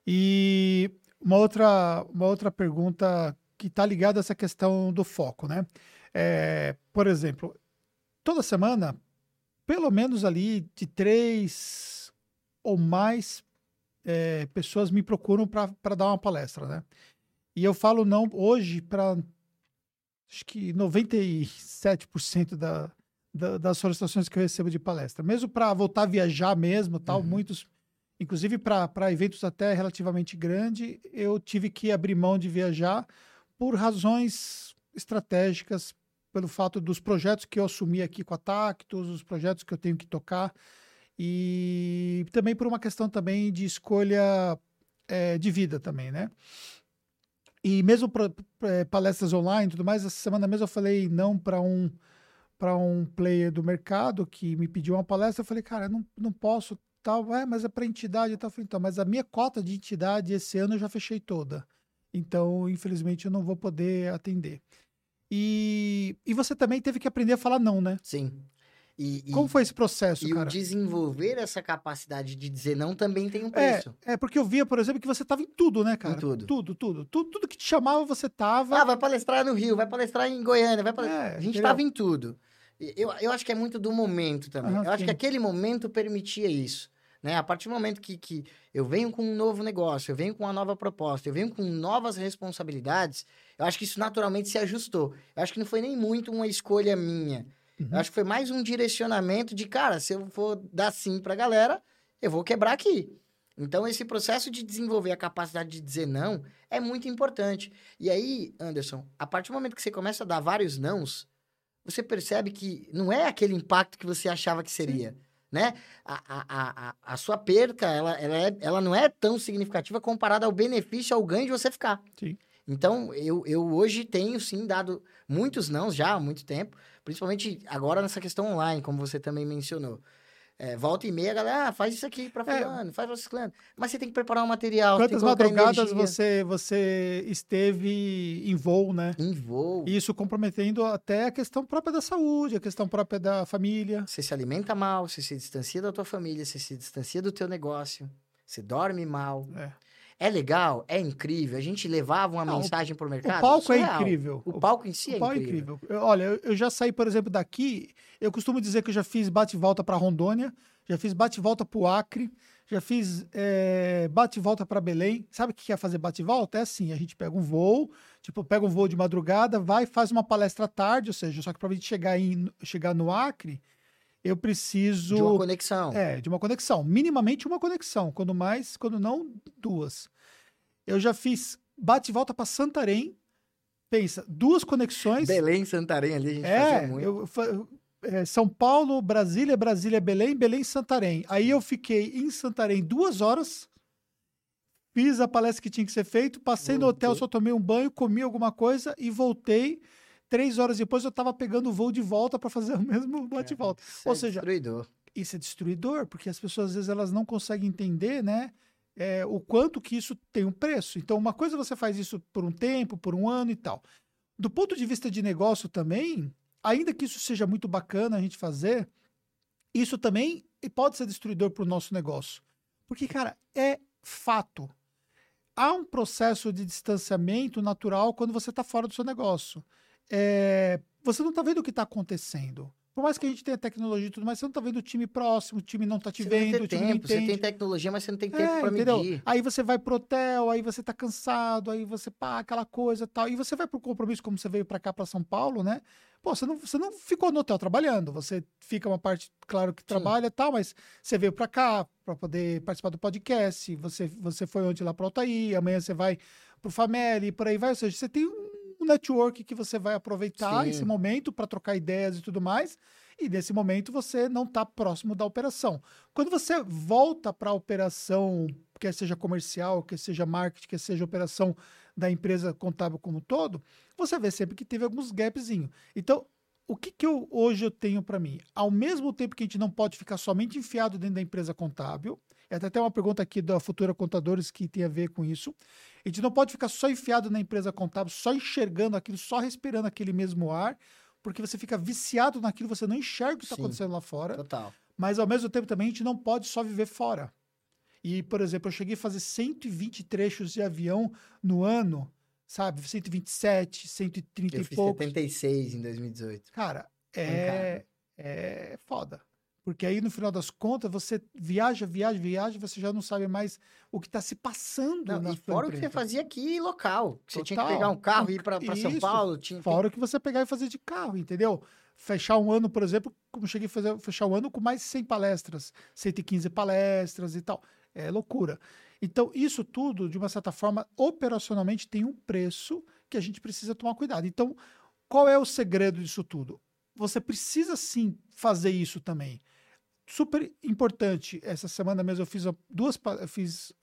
E uma outra, uma outra pergunta que está ligada a essa questão do foco, né? É, por exemplo, toda semana, pelo menos ali de três ou mais é, pessoas me procuram para dar uma palestra, né? E eu falo não hoje para acho que 97% da, da, das solicitações que eu recebo de palestra. Mesmo para voltar a viajar mesmo, tal, Uhum. muitos, inclusive para eventos até relativamente grandes, eu tive que abrir mão de viajar por razões estratégicas, pelo fato dos projetos que eu assumi aqui com a Tactus, os projetos que eu tenho que tocar, e também por uma questão também de escolha eh, de vida também, né? E mesmo pra, pra, palestras online e tudo mais, essa semana mesmo eu falei não para um para um player do mercado que me pediu uma palestra, eu falei, cara, não, não posso, tal, é, mas é para entidade e tal, Eu falei, então, mas a minha cota de entidade esse ano eu já fechei toda. Então, infelizmente, eu não vou poder atender. E, e você também teve que aprender a falar não, né? Sim. E, e- Como foi esse processo, e o cara? desenvolver essa capacidade de dizer não também tem um É, preço. é, porque eu via, por exemplo, que você tava em tudo, né, cara? tudo. Tudo, tudo. Tudo, tudo que te chamava, você tava. Ah, vai palestrar no Rio, vai palestrar em Goiânia, vai palestrar... É, a gente entendeu? tava em tudo. E Eu, eu acho que é muito do momento também. Eu acho sim. que aquele momento permitia isso. Né? A partir do momento que, que eu venho com um novo negócio, eu venho com uma nova proposta, eu venho com novas responsabilidades, eu acho que isso naturalmente se ajustou. Eu acho que não foi nem muito uma escolha minha. Uhum. Eu acho que foi mais um direcionamento de, cara, se eu for dar sim pra galera, eu vou quebrar aqui. Então, esse processo de desenvolver a capacidade de dizer não é muito importante. E aí, Anderson, a partir do momento que você começa a dar vários nãos, você percebe que não é aquele impacto que você achava que seria. Né? A, a, a, a- sua perca, ela, ela, é- ela não é tão significativa comparada ao benefício, ao ganho de você ficar. Sim. Então, eu, eu hoje tenho, sim, dado muitos nãos já há muito tempo, principalmente agora nessa questão online, como você também mencionou. É, volta e meia, a galera, ah, faz isso aqui pra É. fulano, faz pra ciclano. Mas você tem que preparar um material, Quantas madrugadas energia. você, você esteve em voo, né? Em voo, Isso comprometendo até a questão própria da saúde, a questão própria da família. você se alimenta mal, você se distancia da tua família, você se distancia do teu negócio, você dorme mal. É. É legal, é incrível. A gente levava uma Não, o- mensagem pro O mercado. palco é surreal. incrível. O palco em si é O palco é incrível. incrível. Eu- olha, eu, eu já saí, por exemplo, daqui. Eu costumo dizer que eu já fiz bate-volta para Rondônia, já fiz bate-volta para o Acre, já fiz eh, bate-volta para Belém. Sabe o que é fazer bate-volta? É assim: a gente pega um voo, tipo, pega um voo de madrugada, vai e faz uma palestra à tarde, ou seja, só que para a gente chegar, em, chegar no Acre, eu preciso. De uma conexão. É, de uma conexão. Minimamente uma conexão. Quando mais, quando não, duas. Eu já fiz bate e volta para Santarém. Pensa, duas conexões. Belém, Santarém ali, a gente É, fazia muito. eu, é, São Paulo, Brasília, Brasília, Belém, Belém, Santarém. Aí eu fiquei em Santarém duas horas, fiz a palestra que tinha que ser feito, passei no hotel, só tomei um banho, comi alguma coisa e voltei. Três horas depois eu estava pegando o voo de volta para fazer o mesmo bate-volta. Isso Ou é seja, destruidor. isso é destruidor, porque as pessoas às vezes elas não conseguem entender, né? é, o quanto que isso tem um preço. Então, uma coisa você faz isso por um tempo, por um ano e tal. Do ponto de vista de negócio também, ainda que isso seja muito bacana a gente fazer, isso também pode ser destruidor para o nosso negócio. Porque, cara, é fato. Há um processo de distanciamento natural quando você está fora do seu negócio. É, você não está vendo o que está acontecendo. Por mais que a gente tenha tecnologia e tudo mais, você não está vendo o time próximo, o time não está te Você não vendo, o time não tempo, você entende. tem tecnologia, mas você não tem tempo É, pra entendeu? medir. Aí você vai pro hotel, aí você tá cansado, aí você pá, aquela coisa e tal. E você vai pro compromisso, como você veio pra cá, pra São Paulo, né? Pô, você não, você não ficou no hotel trabalhando. Você fica uma parte, claro que trabalha e tal, mas você veio pra cá pra poder participar do podcast. Você, você foi ontem lá pro Altair, amanhã você vai pro Fameli, e por aí vai. Ou seja, você tem um network que você vai aproveitar Sim. esse momento para trocar ideias e tudo mais. E nesse momento você não está próximo da operação. Quando você volta para a operação, quer seja comercial, quer seja marketing, quer seja operação da empresa contábil como um todo, você vê sempre que teve alguns gapzinhos. Então, o que, que eu, hoje eu tenho para mim? Ao mesmo tempo que a gente não pode ficar somente enfiado dentro da empresa contábil, é até uma pergunta aqui da Futura Contadores que tem a ver com isso. A gente não pode ficar só enfiado na empresa contábil, só enxergando aquilo, só respirando aquele mesmo ar, porque você fica viciado naquilo, você não enxerga o que está acontecendo lá fora. Total. Mas ao mesmo tempo também a gente não pode só viver fora. E, por exemplo, eu cheguei a fazer 120 trechos de avião no ano, sabe? 127, 130 Eu e fiz poucos. 76 em 2018. Cara, é, é foda. Porque aí, no final das contas, você viaja, viaja, viaja, você já não sabe mais o que está se passando Não, na e fora o que você fazia aqui local. Você tinha que pegar um carro e ir pra São. Paulo. Tinha, Fora o que você pegar e fazer de carro, entendeu? Fechar um ano, por exemplo, como cheguei a fazer, fechar um ano com mais de 100 palestras, 115 palestras e tal. É loucura. Então, isso tudo, de uma certa forma, operacionalmente tem um preço que a gente precisa tomar cuidado. Então, qual é o segredo disso tudo? Você precisa sim fazer isso também. Super importante. Essa semana mesmo eu fiz duas, eu fiz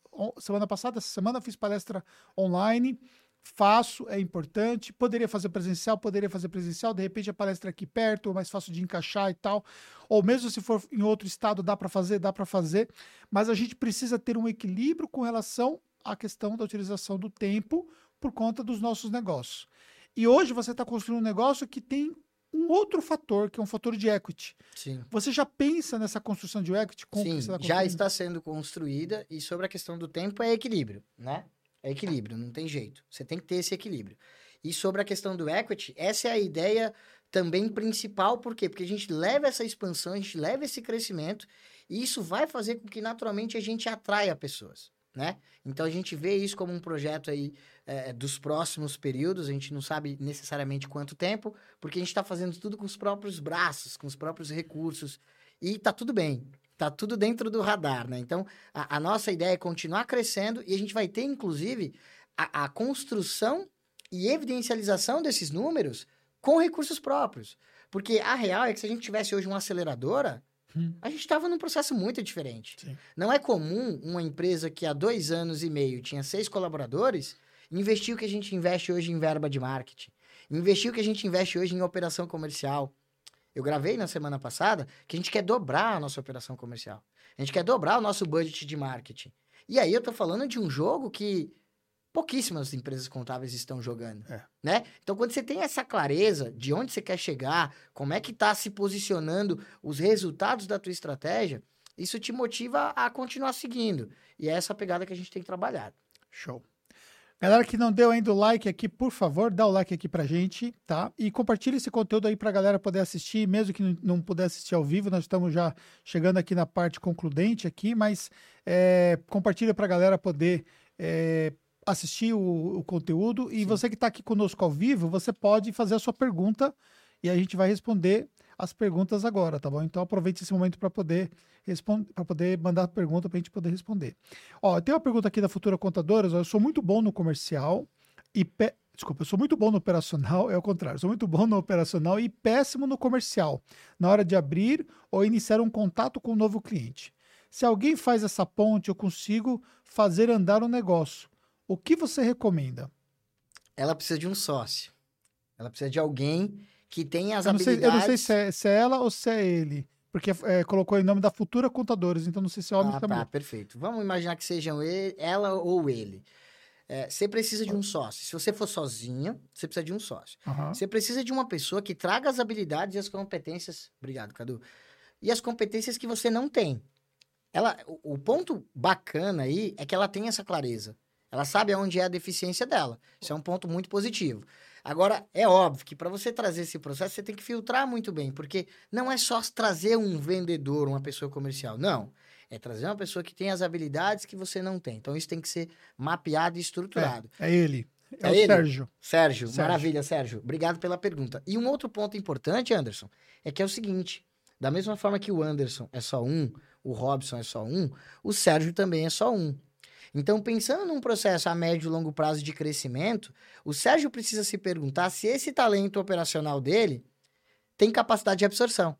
semana passada, essa semana eu fiz palestra online. Faço, é importante. Poderia fazer presencial, poderia fazer presencial. De repente a palestra é aqui perto, é mais fácil de encaixar e tal. Ou mesmo se for em outro estado, dá para fazer, dá para fazer. Mas a gente precisa ter um equilíbrio com relação à questão da utilização do tempo por conta dos nossos negócios. E hoje você está construindo um negócio que tem um outro fator, que é um fator de equity. Sim. Você já pensa nessa construção de equity? Como Sim, tá já está sendo construída e sobre a questão do tempo é equilíbrio, né? É equilíbrio, não tem jeito. Você tem que ter esse equilíbrio. E sobre a questão do equity, essa é a ideia também principal, por quê? Porque a gente leva essa expansão, a gente leva esse crescimento e isso vai fazer com que naturalmente a gente atraia pessoas, né? Então a gente vê isso como um projeto aí é, dos próximos períodos, a gente não sabe necessariamente quanto tempo, porque a gente está fazendo tudo com os próprios braços, com os próprios recursos e tá tudo bem. Tá tudo dentro do radar, né? Então, a, a nossa ideia é continuar crescendo e a gente vai ter, inclusive, a, a construção e evidencialização desses números com recursos próprios. Porque a real é que se a gente tivesse hoje uma aceleradora, Hum. a gente estava num processo muito diferente. Sim. Não é comum uma empresa que há dois anos e meio tinha seis colaboradores investir o que a gente investe hoje em verba de marketing, investir o que a gente investe hoje em operação comercial. Eu gravei na semana passada que a gente quer dobrar a nossa operação comercial. A gente quer dobrar o nosso budget de marketing. E aí eu tô falando de um jogo que pouquíssimas empresas contábeis estão jogando, É. né? Então quando você tem essa clareza de onde você quer chegar, como é que tá se posicionando os resultados da tua estratégia, isso te motiva a continuar seguindo. E é essa pegada que a gente tem trabalhado. Show. Galera que não deu ainda o like aqui, por favor, dá o like aqui pra gente, tá? E compartilha esse conteúdo aí pra galera poder assistir, mesmo que não- não puder assistir ao vivo, nós estamos já chegando aqui na parte concludente aqui, mas é, compartilha pra galera poder é, assistir o, o conteúdo. E Sim. você que tá aqui conosco ao vivo, você pode fazer a sua pergunta e a gente vai responder as perguntas agora, tá bom? Então aproveite esse momento para poder responder, para poder mandar a pergunta para a gente poder responder. Ó, tem uma pergunta aqui da Futura Contadoras. ó, eu sou muito bom no comercial e pé- desculpa, eu sou muito bom no operacional, é o contrário. Sou muito bom no operacional e péssimo no comercial. Na hora de abrir ou iniciar um contato com um novo cliente. Se alguém faz essa ponte, eu consigo fazer andar o negócio. O que você recomenda? Ela precisa de um sócio. Ela precisa de alguém que tenha as Eu não, sei, eu habilidades. não sei se é, se é ela ou se é ele. Porque é, colocou em nome da Futura Contadores, então não sei se é homem Ah, é tá, perfeito. Vamos imaginar que sejam ele, ela ou ele. É, você precisa de um sócio. Se você for sozinho, você precisa de um sócio. Aham. Você precisa de uma pessoa que traga as habilidades e as competências. Obrigado, Cadu. E as competências que você não tem. Ela, o, o ponto bacana aí é que ela tem essa clareza. Ela sabe aonde é a deficiência dela. Isso é um ponto muito positivo. Agora, é óbvio que para você trazer esse processo, você tem que filtrar muito bem, porque não é só trazer um vendedor, uma pessoa comercial. Não. É trazer uma pessoa que tem as habilidades que você não tem. Então, isso tem que ser mapeado e estruturado. É ele. É, É o ele? Sérgio. Sérgio, Sérgio. maravilha, Sérgio. Obrigado pela pergunta. E um outro ponto importante, Anderson, é que é o seguinte: da mesma forma que o Anderson é só um, o Robson é só um, o Sérgio também é só um. Então, pensando num processo a médio e longo prazo de crescimento, o Sérgio precisa se perguntar se esse talento operacional dele tem capacidade de absorção.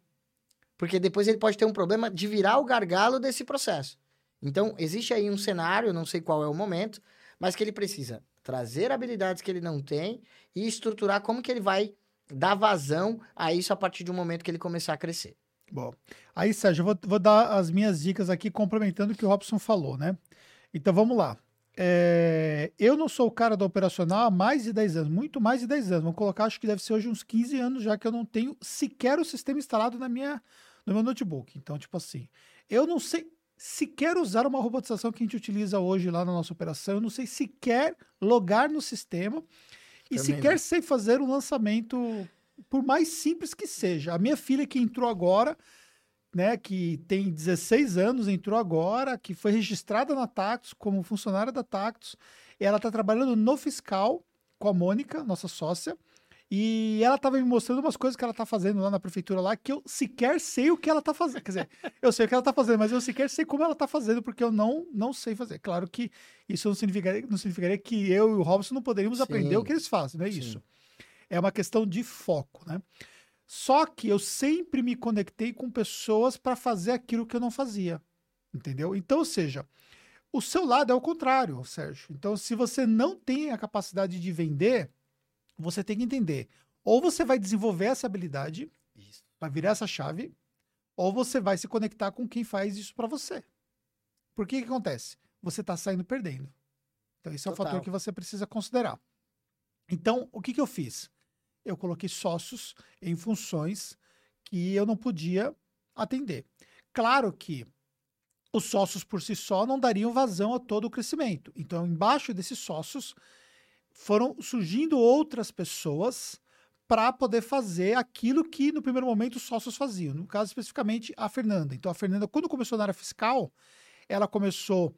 Porque depois ele pode ter um problema de virar o gargalo desse processo. Então, existe aí um cenário, não sei qual é o momento, mas que ele precisa trazer habilidades que ele não tem e estruturar como que ele vai dar vazão a isso a partir um momento que ele começar a crescer. Bom. Aí, Sérgio, eu vou, vou dar as minhas dicas aqui, complementando o que o Robson falou, né? Então, vamos lá. É, eu não sou o cara do operacional há mais de 10 anos, muito mais de 10 anos. Vamos colocar, acho que deve ser hoje uns 15 anos, já que eu não tenho sequer o sistema instalado na minha, no meu notebook. Então, tipo assim, eu não sei sequer usar uma robotização que a gente utiliza hoje lá na nossa operação. Eu não sei sequer logar no sistema e Também sequer não. sei fazer um lançamento, por mais simples que seja. A minha filha que entrou agora, né, que tem 16 anos, entrou agora, que foi registrada na Tactus como funcionária da Tactus. Ela está trabalhando no fiscal com a Mônica, nossa sócia. E ela estava me mostrando umas coisas que ela está fazendo lá na prefeitura lá que eu sequer sei o que ela está fazendo. Quer dizer, eu sei o que ela está fazendo, mas eu sequer sei como ela está fazendo, porque eu não, não sei fazer. Claro que isso não significaria, não significaria que eu e o Robson não poderíamos Sim. aprender o que eles fazem, não é Sim. isso. É uma questão de foco, né? Só que eu sempre me conectei com pessoas para fazer aquilo que eu não fazia. Entendeu? Então, ou seja, o seu lado é o contrário, Sérgio. Então, se você não tem a capacidade de vender, você tem que entender. Ou você vai desenvolver essa habilidade, Isso. vai virar essa chave, ou você vai se conectar com quem faz isso para você. Por que que acontece? Você está saindo perdendo. Então, esse é o fator que você precisa considerar. Então, o que, que eu fiz? Eu coloquei sócios em funções que eu não podia atender. Claro que os sócios por si só não dariam vazão a todo o crescimento. Então, embaixo desses sócios foram surgindo outras pessoas para poder fazer aquilo que no primeiro momento os sócios faziam. No caso especificamente a Fernanda. Então, a Fernanda, quando começou na área fiscal, ela começou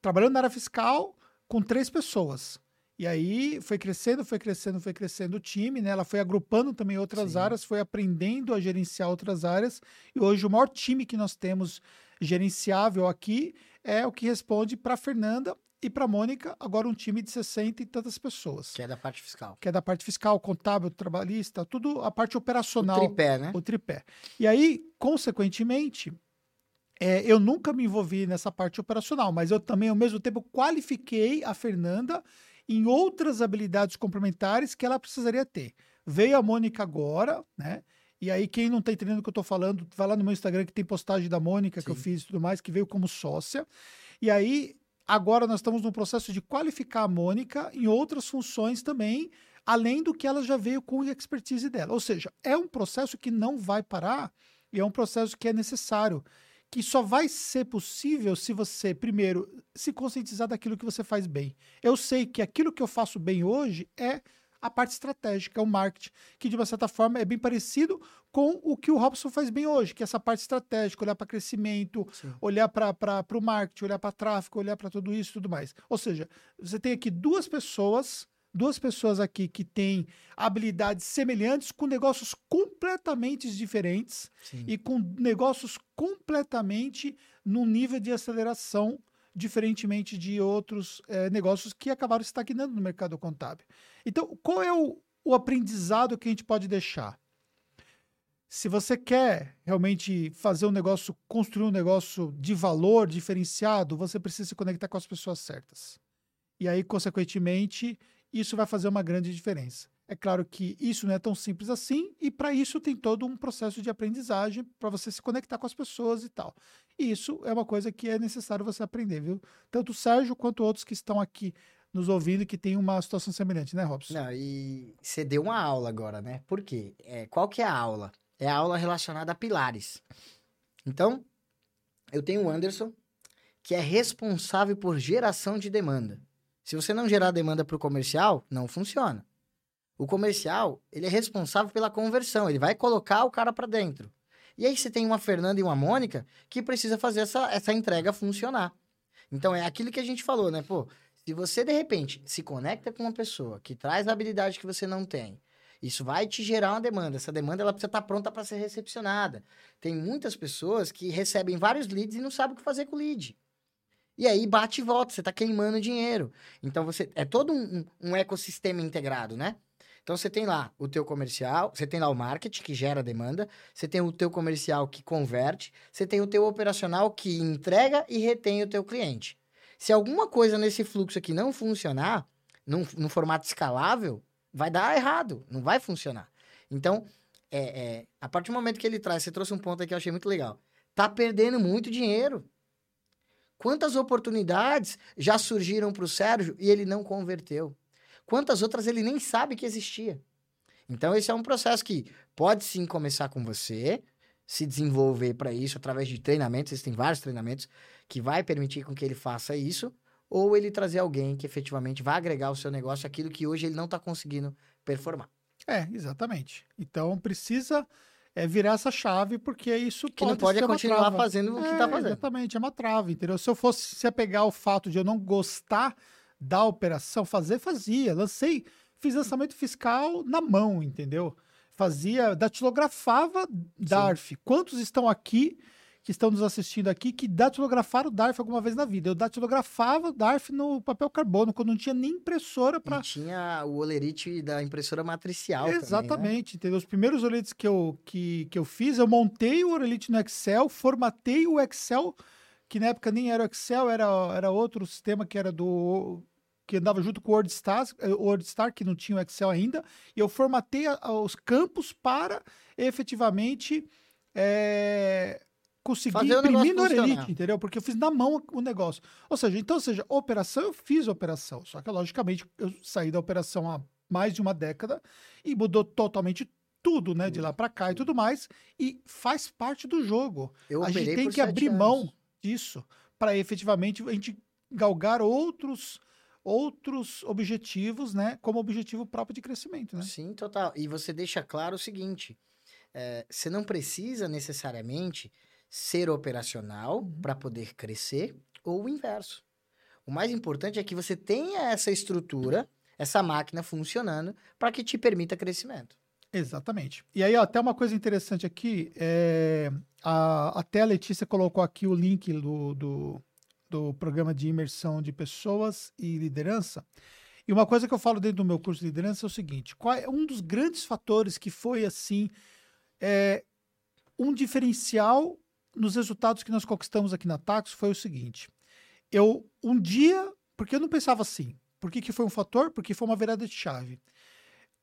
trabalhando na área fiscal com três pessoas. E aí foi crescendo, foi crescendo, foi crescendo o time, né? Ela foi agrupando também outras Sim. áreas, foi aprendendo a gerenciar outras áreas. E hoje o maior time que nós temos gerenciável aqui é o que responde para a Fernanda e para a Mônica, agora um time de 60 e tantas pessoas. Que é da parte fiscal. Que é da parte fiscal, contábil, trabalhista, tudo a parte operacional. O tripé, né? O tripé. E aí, consequentemente, é, eu nunca me envolvi nessa parte operacional, mas eu também, ao mesmo tempo, qualifiquei a Fernanda em outras habilidades complementares que ela precisaria ter. Veio a Mônica agora, né? E aí, quem não está entendendo o que eu estou falando, vai lá no meu Instagram que tem postagem da Mônica Sim. que eu fiz e tudo mais, que veio como sócia. E aí, agora nós estamos no processo de qualificar a Mônica em outras funções também, além do que ela já veio com a expertise dela. Ou seja, é um processo que não vai parar e é um processo que é necessário que só vai ser possível se você, primeiro, se conscientizar daquilo que você faz bem. Eu sei que aquilo que eu faço bem hoje é a parte estratégica, é o marketing, que de uma certa forma é bem parecido com o que o Robson faz bem hoje, que é essa parte estratégica, olhar para crescimento, Sim. olhar para o marketing, olhar para tráfego, olhar para tudo isso e tudo mais. Ou seja, você tem aqui duas pessoas duas pessoas aqui que têm habilidades semelhantes com negócios completamente diferentes Sim. e com negócios completamente num nível de aceleração diferentemente de outros é, negócios que acabaram estagnando no mercado contábil. Então, qual é o, o aprendizado que a gente pode deixar? Se você quer realmente fazer um negócio, construir um negócio de valor diferenciado, você precisa se conectar com as pessoas certas. E aí, consequentemente, isso vai fazer uma grande diferença. É claro que isso não é tão simples assim, e para isso tem todo um processo de aprendizagem para você se conectar com as pessoas e tal. E isso é uma coisa que é necessário você aprender, viu? Tanto o Sérgio quanto outros que estão aqui nos ouvindo que tem uma situação semelhante, né, Robson? Não, e você deu uma aula agora, né? Por quê? É, qual que é a aula? É a aula relacionada a pilares. Então, eu tenho o Anderson, que é responsável por geração de demanda. Se você não gerar demanda para o comercial, não funciona. O comercial, ele é responsável pela conversão, ele vai colocar o cara para dentro. E aí você tem uma Fernanda e uma Mônica que precisa fazer essa, essa entrega funcionar. Então é aquilo que a gente falou, né? Pô, se você de repente se conecta com uma pessoa que traz a habilidade que você não tem, isso vai te gerar uma demanda. Essa demanda ela precisa estar tá pronta para ser recepcionada. Tem muitas pessoas que recebem vários leads e não sabem o que fazer com o lead. E aí bate e volta, você está queimando dinheiro. Então você é todo um, um, ecossistema integrado, né? Então você tem lá o teu comercial, você tem lá o marketing que gera demanda, você tem o teu comercial que converte, você tem o teu operacional que entrega e retém o teu cliente. Se alguma coisa nesse fluxo aqui não funcionar, num, num formato escalável, vai dar errado, não vai funcionar. Então, é, é, a partir do momento que ele traz, você trouxe um ponto aqui que eu achei muito legal. Tá perdendo muito dinheiro. Quantas oportunidades já surgiram para o Sérgio e ele não converteu? Quantas outras ele nem sabe que existia? Então, esse é um processo que pode sim começar com você, se desenvolver para isso através de treinamentos, existem vários treinamentos que vai permitir com que ele faça isso, ou ele trazer alguém que efetivamente vai agregar ao seu negócio aquilo que hoje ele não está conseguindo performar. É, exatamente. Então, precisa é virar essa chave, porque isso que pode não pode continuar fazendo o que está é, fazendo. Exatamente, é uma trava, entendeu? Se eu fosse se apegar ao fato de eu não gostar da operação, fazer, fazia. Lancei, fiz lançamento fiscal na mão, entendeu? Fazia, datilografava DARF. Sim. Quantos estão aqui que estão nos assistindo aqui que datilografaram o DARF alguma vez na vida. Eu datilografava o DARF no papel carbono, quando não tinha nem impressora para. Tinha o olerite da impressora matricial. Exatamente. Também, né? entendeu? Os primeiros olerites que eu, que, que eu fiz, eu montei o olerite no Excel, formatei o Excel, que na época nem era o Excel, era, era outro sistema que era do que andava junto com o WordStar, eh, WordStar, que não tinha o Excel ainda, e eu formatei a, os campos para efetivamente é, consegui imprimir no Orelite, entendeu? Porque eu fiz na mão o negócio. Ou seja, então, ou seja, operação, eu fiz operação. Só que, logicamente, eu saí da operação há mais de uma década e mudou totalmente tudo, né, de lá para cá e tudo mais, e faz parte do jogo. Eu a gente tem que abrir anos. mão disso para efetivamente a gente galgar outros outros objetivos, né, como objetivo próprio de crescimento, né? Sim, total. E você deixa claro o seguinte: é, você não precisa necessariamente ser operacional Uhum. para poder crescer ou o inverso. O mais importante é que você tenha essa estrutura, essa máquina funcionando para que te permita crescimento. Exatamente. E aí, ó, até uma coisa interessante aqui, é, a, até a Letícia colocou aqui o link do, do, do programa de imersão de pessoas e liderança. E uma coisa que eu falo dentro do meu curso de liderança é o seguinte: qual é um dos grandes fatores que foi assim é, um diferencial nos resultados que nós conquistamos aqui na Taxo foi o seguinte: eu um dia, porque eu não pensava assim. Por que, que foi um fator? Porque foi uma virada de chave.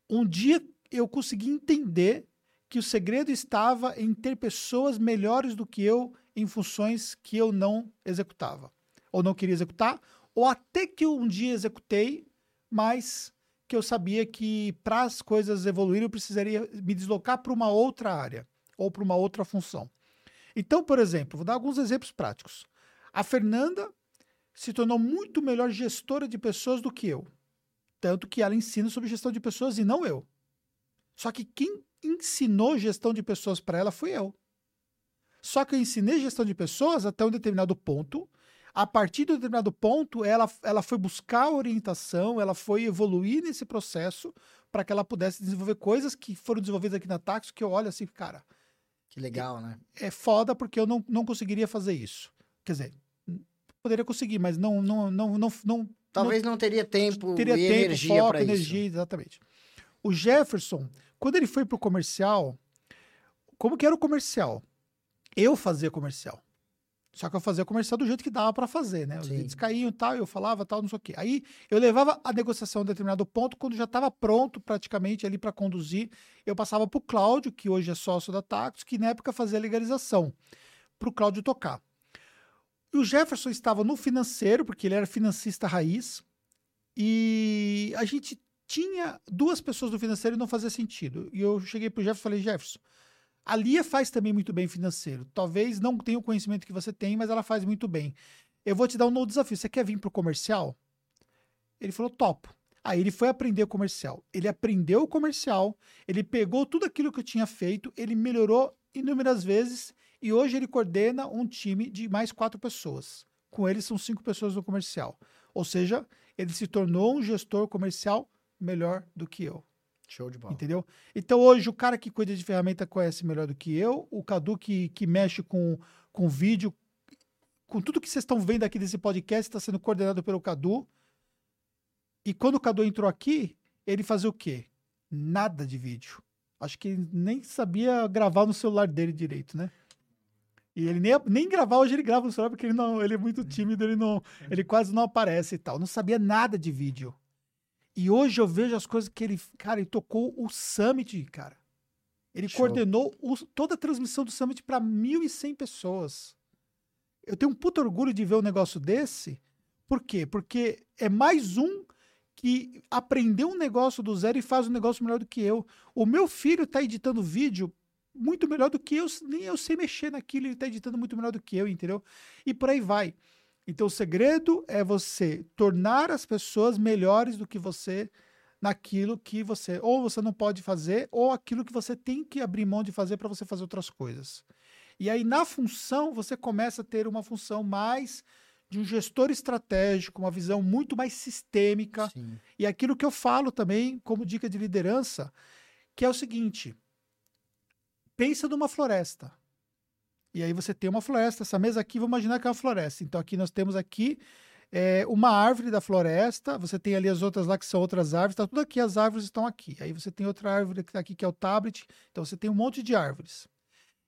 Um dia eu consegui entender que o segredo estava em ter pessoas melhores do que eu em funções que eu não executava, ou não queria executar, ou até que um dia executei, mas que eu sabia que para as coisas evoluírem eu precisaria me deslocar para uma outra área ou para uma outra função. Então, por exemplo, vou dar alguns exemplos práticos. A Fernanda se tornou muito melhor gestora de pessoas do que eu. Tanto que ela ensina sobre gestão de pessoas e não eu. Só que quem ensinou gestão de pessoas para ela foi eu. Só que eu ensinei gestão de pessoas até um determinado ponto. A partir de um determinado ponto, ela, ela foi buscar orientação, ela foi evoluir nesse processo para que ela pudesse desenvolver coisas que foram desenvolvidas aqui na Taxo, que eu olho assim, cara, Que legal, né? é foda porque eu não, não conseguiria fazer isso. Quer dizer, poderia conseguir, mas não não não não, não Talvez não, teria tempo teria e tempo, energia para isso. energia, exatamente. O Jefferson, quando ele foi pro comercial, como que era o comercial? Eu fazia comercial. Só que eu fazia comercial do jeito que dava para fazer, né? Os Sim. caíam e tal, eu falava tal, não sei o quê. Aí eu levava a negociação a um determinado ponto, quando já estava pronto praticamente ali para conduzir, eu passava pro Cláudio, que hoje é sócio da Tactus, que na época fazia a legalização, pro Cláudio tocar. E o Jefferson estava no financeiro, porque ele era financista raiz, e a gente tinha duas pessoas no financeiro e não fazia sentido. E eu cheguei pro Jefferson e falei, Jefferson, a Lia faz também muito bem financeiro. Talvez não tenha o conhecimento que você tem, mas ela faz muito bem. Eu vou te dar um novo desafio. Você quer vir pro comercial? Ele falou, topo. Aí ele foi aprender o comercial. Ele aprendeu o comercial, ele pegou tudo aquilo que eu tinha feito, ele melhorou inúmeras vezes e hoje ele coordena um time de mais quatro pessoas. Com ele são cinco pessoas no comercial. Ou seja, ele se tornou um gestor comercial melhor do que eu. Show de bola. Entendeu? Então hoje o cara que cuida de ferramenta conhece melhor do que eu, o Cadu que, que mexe com, com vídeo, com tudo que vocês estão vendo aqui desse podcast está sendo coordenado pelo Cadu. E quando o Cadu entrou aqui, ele fazia o quê? Nada de vídeo. Acho que ele nem sabia gravar no celular dele direito, né? E ele nem, nem gravar hoje ele grava no celular porque ele não, ele é muito tímido, ele não, ele quase não aparece e tal. Não sabia nada de vídeo. E hoje eu vejo as coisas que ele, cara, ele tocou o Summit, cara. Ele Show. coordenou o- toda a transmissão do Summit para 1.100 pessoas. Eu tenho um puto orgulho de ver um negócio desse. Por quê? Porque é mais um que aprendeu um negócio do zero e faz um negócio melhor do que eu. O meu filho tá editando vídeo muito melhor do que eu, nem eu sei mexer naquilo, ele tá editando muito melhor do que eu, entendeu? E por aí vai. Então o segredo é você tornar as pessoas melhores do que você naquilo que você ou você não pode fazer ou aquilo que você tem que abrir mão de fazer para você fazer outras coisas. E aí na função você começa a ter uma função mais de um gestor estratégico, uma visão muito mais sistêmica. Sim. E aquilo que eu falo também como dica de liderança, que é o seguinte: pensa numa floresta. E aí você tem uma floresta. Essa mesa aqui, vamos imaginar que é uma floresta. Então aqui nós temos aqui é, uma árvore da floresta. Você tem ali as outras lá que são outras árvores. Tá tudo aqui, as árvores estão aqui. Aí você tem outra árvore que está aqui que é o tablet. Então você tem um monte de árvores.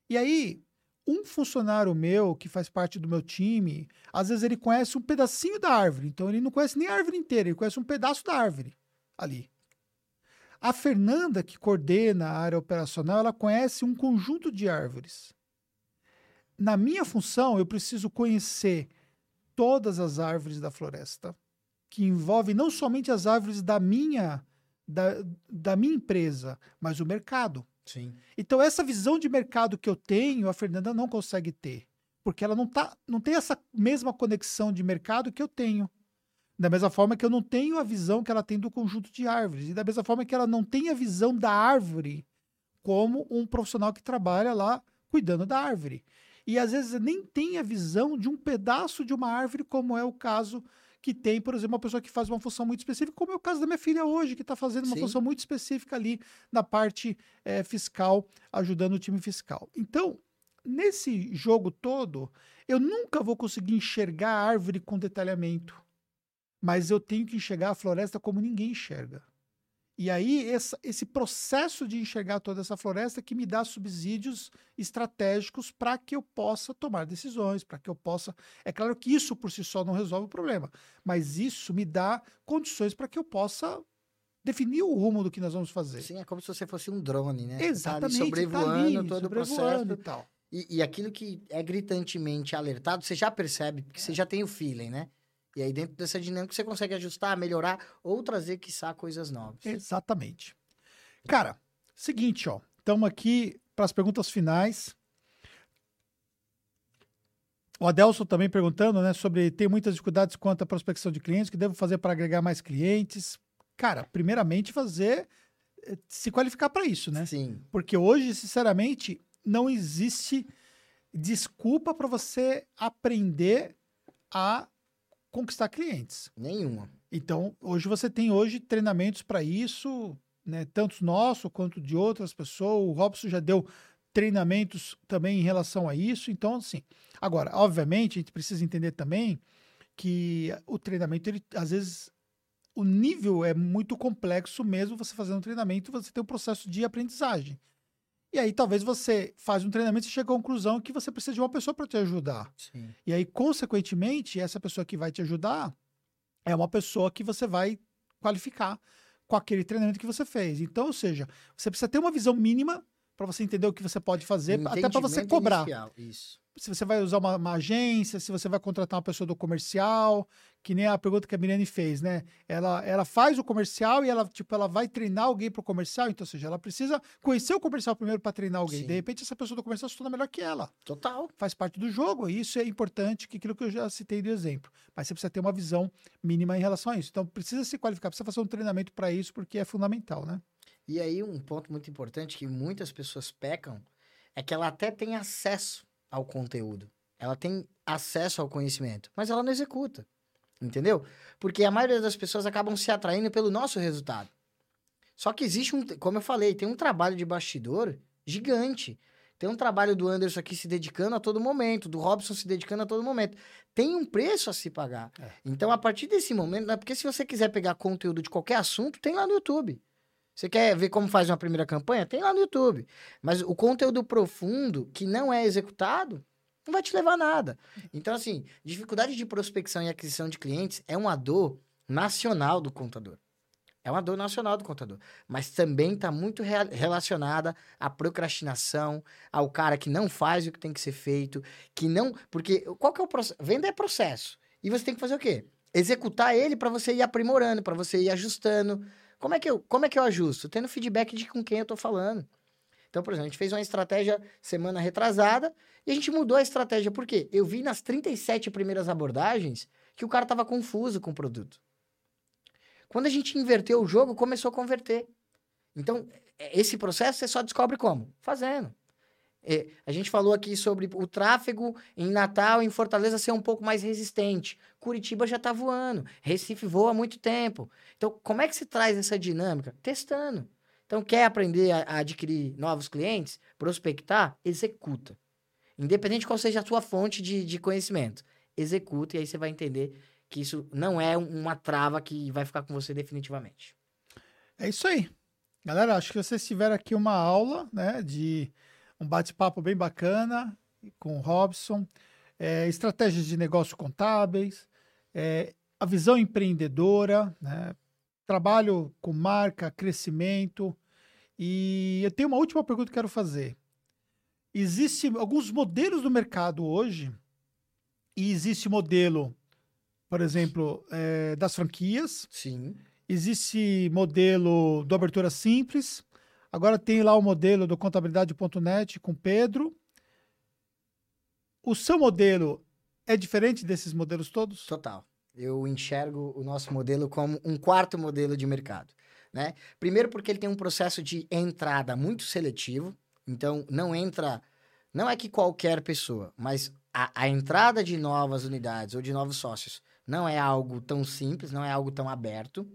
E aí um funcionário meu que faz parte do meu time, às vezes ele conhece um pedacinho da árvore. Então ele não conhece nem a árvore inteira, ele conhece um pedaço da árvore ali. A Fernanda, que coordena a área operacional, ela conhece um conjunto de árvores. Na minha função, eu preciso conhecer todas as árvores da floresta, que envolve não somente as árvores da minha da, da minha empresa, mas o mercado. Sim. Então, essa visão de mercado que eu tenho, a Fernanda não consegue ter. Porque ela não, tá, não tem essa mesma conexão de mercado que eu tenho. Da mesma forma que eu não tenho a visão que ela tem do conjunto de árvores. E da mesma forma que ela não tem a visão da árvore como um profissional que trabalha lá cuidando da árvore. E às vezes nem tem a visão de um pedaço de uma árvore, como é o caso que tem, por exemplo, uma pessoa que faz uma função muito específica, como é o caso da minha filha hoje, que está fazendo uma Sim. função muito específica ali na parte eh, fiscal, ajudando o time fiscal. Então, nesse jogo todo, eu nunca vou conseguir enxergar a árvore com detalhamento, mas eu tenho que enxergar a floresta como ninguém enxerga. E aí, essa- esse processo de enxergar toda essa floresta que me dá subsídios estratégicos para que eu possa tomar decisões, para que eu possa. É claro que isso por si só não resolve o problema, mas isso me dá condições para que eu possa definir o rumo do que nós vamos fazer. Sim, é como se você fosse um drone, né? Você Exatamente. Tá sobrevoando tá ali, todo sobrevoando o e processo. tal. E, e aquilo que é gritantemente alertado, você já percebe, porque você já tem o feeling, né? E aí, dentro dessa dinâmica, você consegue ajustar, melhorar ou trazer, quiçá, coisas novas. Exatamente. Cara, seguinte, ó. Estamos aqui para as perguntas finais. O Adelson também perguntando, né, sobre tem muitas dificuldades quanto à prospecção de clientes, o que devo fazer para agregar mais clientes? Cara, primeiramente fazer eh, se qualificar para isso, né? Sim. Porque hoje, sinceramente, não existe desculpa para você aprender a conquistar clientes. Nenhuma. Então, hoje você tem hoje treinamentos para isso, né? Tanto nosso quanto de outras pessoas. O Robson já deu treinamentos também em relação a isso. Então, assim, agora, obviamente, a gente precisa entender também que o treinamento, ele, às vezes, o nível é muito complexo mesmo você fazendo um treinamento, você tem um processo de aprendizagem. E aí, talvez você faz um treinamento e chega à conclusão que você precisa de uma pessoa para te ajudar. Sim. E aí, consequentemente, essa pessoa que vai te ajudar é uma pessoa que você vai qualificar com aquele treinamento que você fez. Então, ou seja, você precisa ter uma visão mínima para você entender o que você pode fazer, até para você cobrar. inicial, Isso. Se você vai usar uma, uma agência, se você vai contratar uma pessoa do comercial, que nem a pergunta que a Mirene fez, né? Ela, ela faz o comercial e ela, tipo, ela vai treinar alguém para o comercial, então, ou seja, ela precisa conhecer o comercial primeiro para treinar alguém. Sim. De repente, essa pessoa do comercial se torna melhor que ela Total. faz parte do jogo. E isso é importante, que aquilo que eu já citei do exemplo. Mas você precisa ter uma visão mínima em relação a isso. Então, precisa se qualificar, precisa fazer um treinamento para isso, porque é fundamental, né? E aí, um ponto muito importante que muitas pessoas pecam é que ela até tem acesso ao conteúdo. Ela tem acesso ao conhecimento, mas ela não executa. Entendeu? Porque a maioria das pessoas acabam se atraindo pelo nosso resultado. Só que existe um, como eu falei, tem um trabalho de bastidor gigante. Tem um trabalho do Anderson aqui se dedicando a todo momento, do Robson se dedicando a todo momento. Tem um preço a se pagar. É. Então, a partir desse momento, né, porque se você quiser pegar conteúdo de qualquer assunto, tem lá no YouTube. Você quer ver como faz uma primeira campanha? Tem lá no YouTube. Mas o conteúdo profundo, que não é executado, não vai te levar a nada. Então, assim, dificuldade de prospecção e aquisição de clientes é uma dor nacional do contador. É uma dor nacional do contador. Mas também está muito rea- relacionada à procrastinação, ao cara que não faz o que tem que ser feito, que não. Porque qual que é o processo? Venda é processo. E você tem que fazer o quê? Executar ele para você ir aprimorando, para você ir ajustando. Como é, que eu, como é que eu ajusto? Tendo feedback de com quem eu tô falando. Então, por exemplo, a gente fez uma estratégia semana retrasada e a gente mudou a estratégia. Por quê? Eu vi nas 37 primeiras abordagens que o cara tava confuso com o produto. Quando a gente inverteu o jogo, começou a converter. Então, é- esse processo você só descobre como? Fazendo. É, a gente falou aqui sobre o tráfego em Natal, em Fortaleza, ser um pouco mais resistente. Curitiba já está voando. Recife voa há muito tempo. Então, como é que se traz essa dinâmica? Testando. Então, quer aprender a, a adquirir novos clientes? Prospectar? Executa. Independente qual seja a sua fonte de, de conhecimento. Executa e aí você vai entender que isso não é um- uma trava que vai ficar com você definitivamente. É isso aí. Galera, acho que vocês tiveram aqui uma aula, né, de um bate-papo bem bacana com o Robson, é, estratégias de negócio contábeis, é, a visão empreendedora, né, trabalho com marca, crescimento. E eu tenho uma última pergunta que quero fazer. Existem alguns modelos do mercado hoje, e existe o modelo, por exemplo, é, das franquias, Sim. Existe modelo do Abertura Simples. Agora tem lá o modelo do Contabilidade.net com Pedro. O seu modelo é diferente desses modelos todos? Total. Eu enxergo o nosso modelo como um quarto modelo de mercado. Né? Primeiro, porque ele tem um processo de entrada muito seletivo. Então, não entra. Não é que qualquer pessoa, mas a, a entrada de novas unidades ou de novos sócios não é algo tão simples, não é algo tão aberto.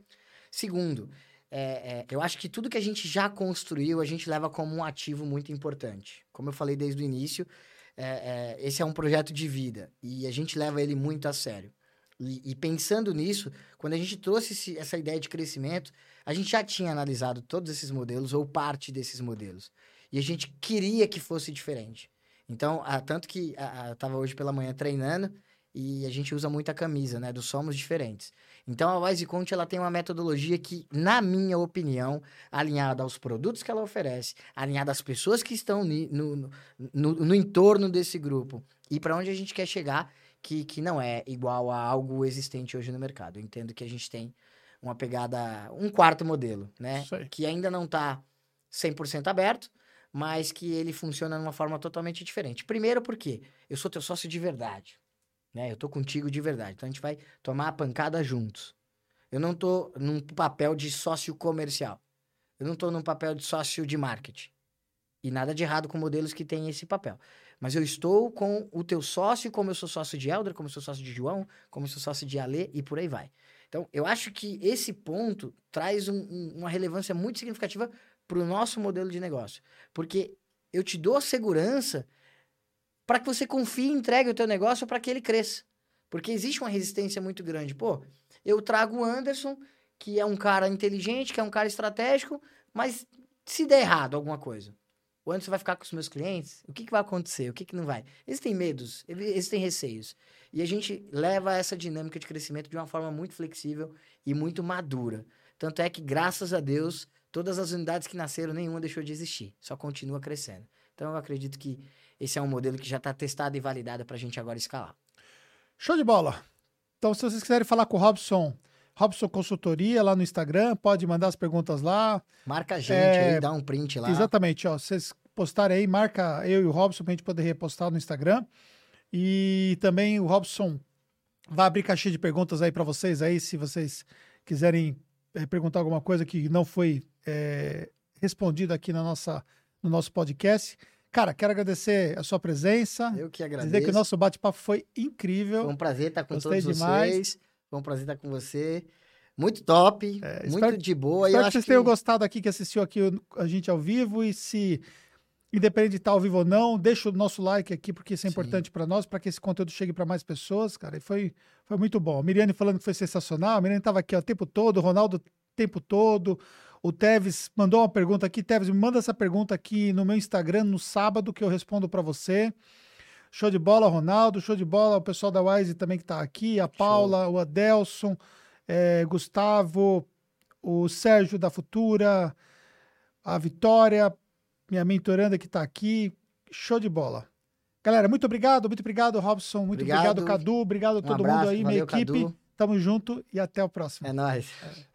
Segundo, é, é, eu acho que tudo que a gente já construiu, a gente leva como um ativo muito importante. Como eu falei desde o início, é, é esse é um projeto de vida e a gente leva ele muito a sério. E, e pensando nisso, quando a gente trouxe esse, essa ideia de crescimento, a gente já tinha analisado todos esses modelos ou parte desses modelos. E a gente queria que fosse diferente. Então, a, tanto que a, a, eu estava hoje pela manhã treinando e a gente usa muita camisa, né? Do Somos Diferentes. Então, a Wise Conte, ela tem uma metodologia que, na minha opinião, alinhada aos produtos que ela oferece, alinhada às pessoas que estão no, no, no, no entorno desse grupo e para onde a gente quer chegar, que, que não é igual a algo existente hoje no mercado. Eu entendo que a gente tem uma pegada, um quarto modelo, né? Que ainda não está 100% aberto, mas que ele funciona de uma forma totalmente diferente. Primeiro porque eu sou teu sócio de verdade, né? Eu tô contigo de verdade. Então a gente vai tomar a pancada juntos. Eu não tô num papel de sócio comercial. Eu não tô num papel de sócio de marketing. E nada de errado com modelos que têm esse papel. Mas eu estou com o teu sócio, como eu sou sócio de Elder, como eu sou sócio de João, como eu sou sócio de Alê e por aí vai. Então, eu acho que esse ponto traz um, um, uma relevância muito significativa para o nosso modelo de negócio. Porque eu te dou segurança para que você confie e entregue o teu negócio para que ele cresça. Porque existe uma resistência muito grande. Pô, eu trago o Anderson, que é um cara inteligente, que é um cara estratégico, mas se der errado alguma coisa, o Anderson vai ficar com os meus clientes? O que, que vai acontecer? O que, que não vai? Existem medos, existem receios. E a gente leva essa dinâmica de crescimento de uma forma muito flexível e muito madura. Tanto é que, graças a Deus, todas as unidades que nasceram, nenhuma deixou de existir. Só continua crescendo. Então, eu acredito que esse é um modelo que já está testado e validado para a gente agora escalar. Show de bola! Então, se vocês quiserem falar com o Robson, Robson Consultoria lá no Instagram, pode mandar as perguntas lá. Marca a gente é, aí, dá um print lá. Exatamente, ó. Vocês postarem aí, marca eu e o Robson pra gente poder repostar no Instagram. E também o Robson vai abrir caixinha de perguntas aí para vocês aí, se vocês quiserem é, perguntar alguma coisa que não foi é, respondida aqui na nossa, no nosso podcast. Cara, quero agradecer a sua presença. Eu que agradeço. Dizer que o nosso bate-papo foi incrível. Foi um prazer estar com Gostei todos demais. vocês. Foi um prazer estar com você. Muito top, é, muito espero, de boa. Espero que vocês que... tenham gostado aqui, que assistiu aqui a gente ao vivo. E se, independente de estar ao vivo ou não, deixa o nosso like aqui, porque isso é Sim. importante para nós, para que esse conteúdo chegue para mais pessoas, cara. E foi, foi muito bom. A Miriane falando que foi sensacional. A Miriane estava aqui ó, o tempo todo, o Ronaldo o tempo todo. O Teves mandou uma pergunta aqui. Teves, me manda essa pergunta aqui no meu Instagram no sábado, que eu respondo para você. Show de bola, Ronaldo. Show de bola, o pessoal da Wise também que está aqui. A Paula, Show. o Adelson, é, Gustavo, o Sérgio da Futura, a Vitória, minha mentoranda que está aqui. Show de bola. Galera, muito obrigado, muito obrigado, Robson. Muito obrigado, obrigado Cadu. Obrigado a todo abraço, mundo aí, minha equipe. Cadu. Tamo junto e até o próximo. É nóis. É.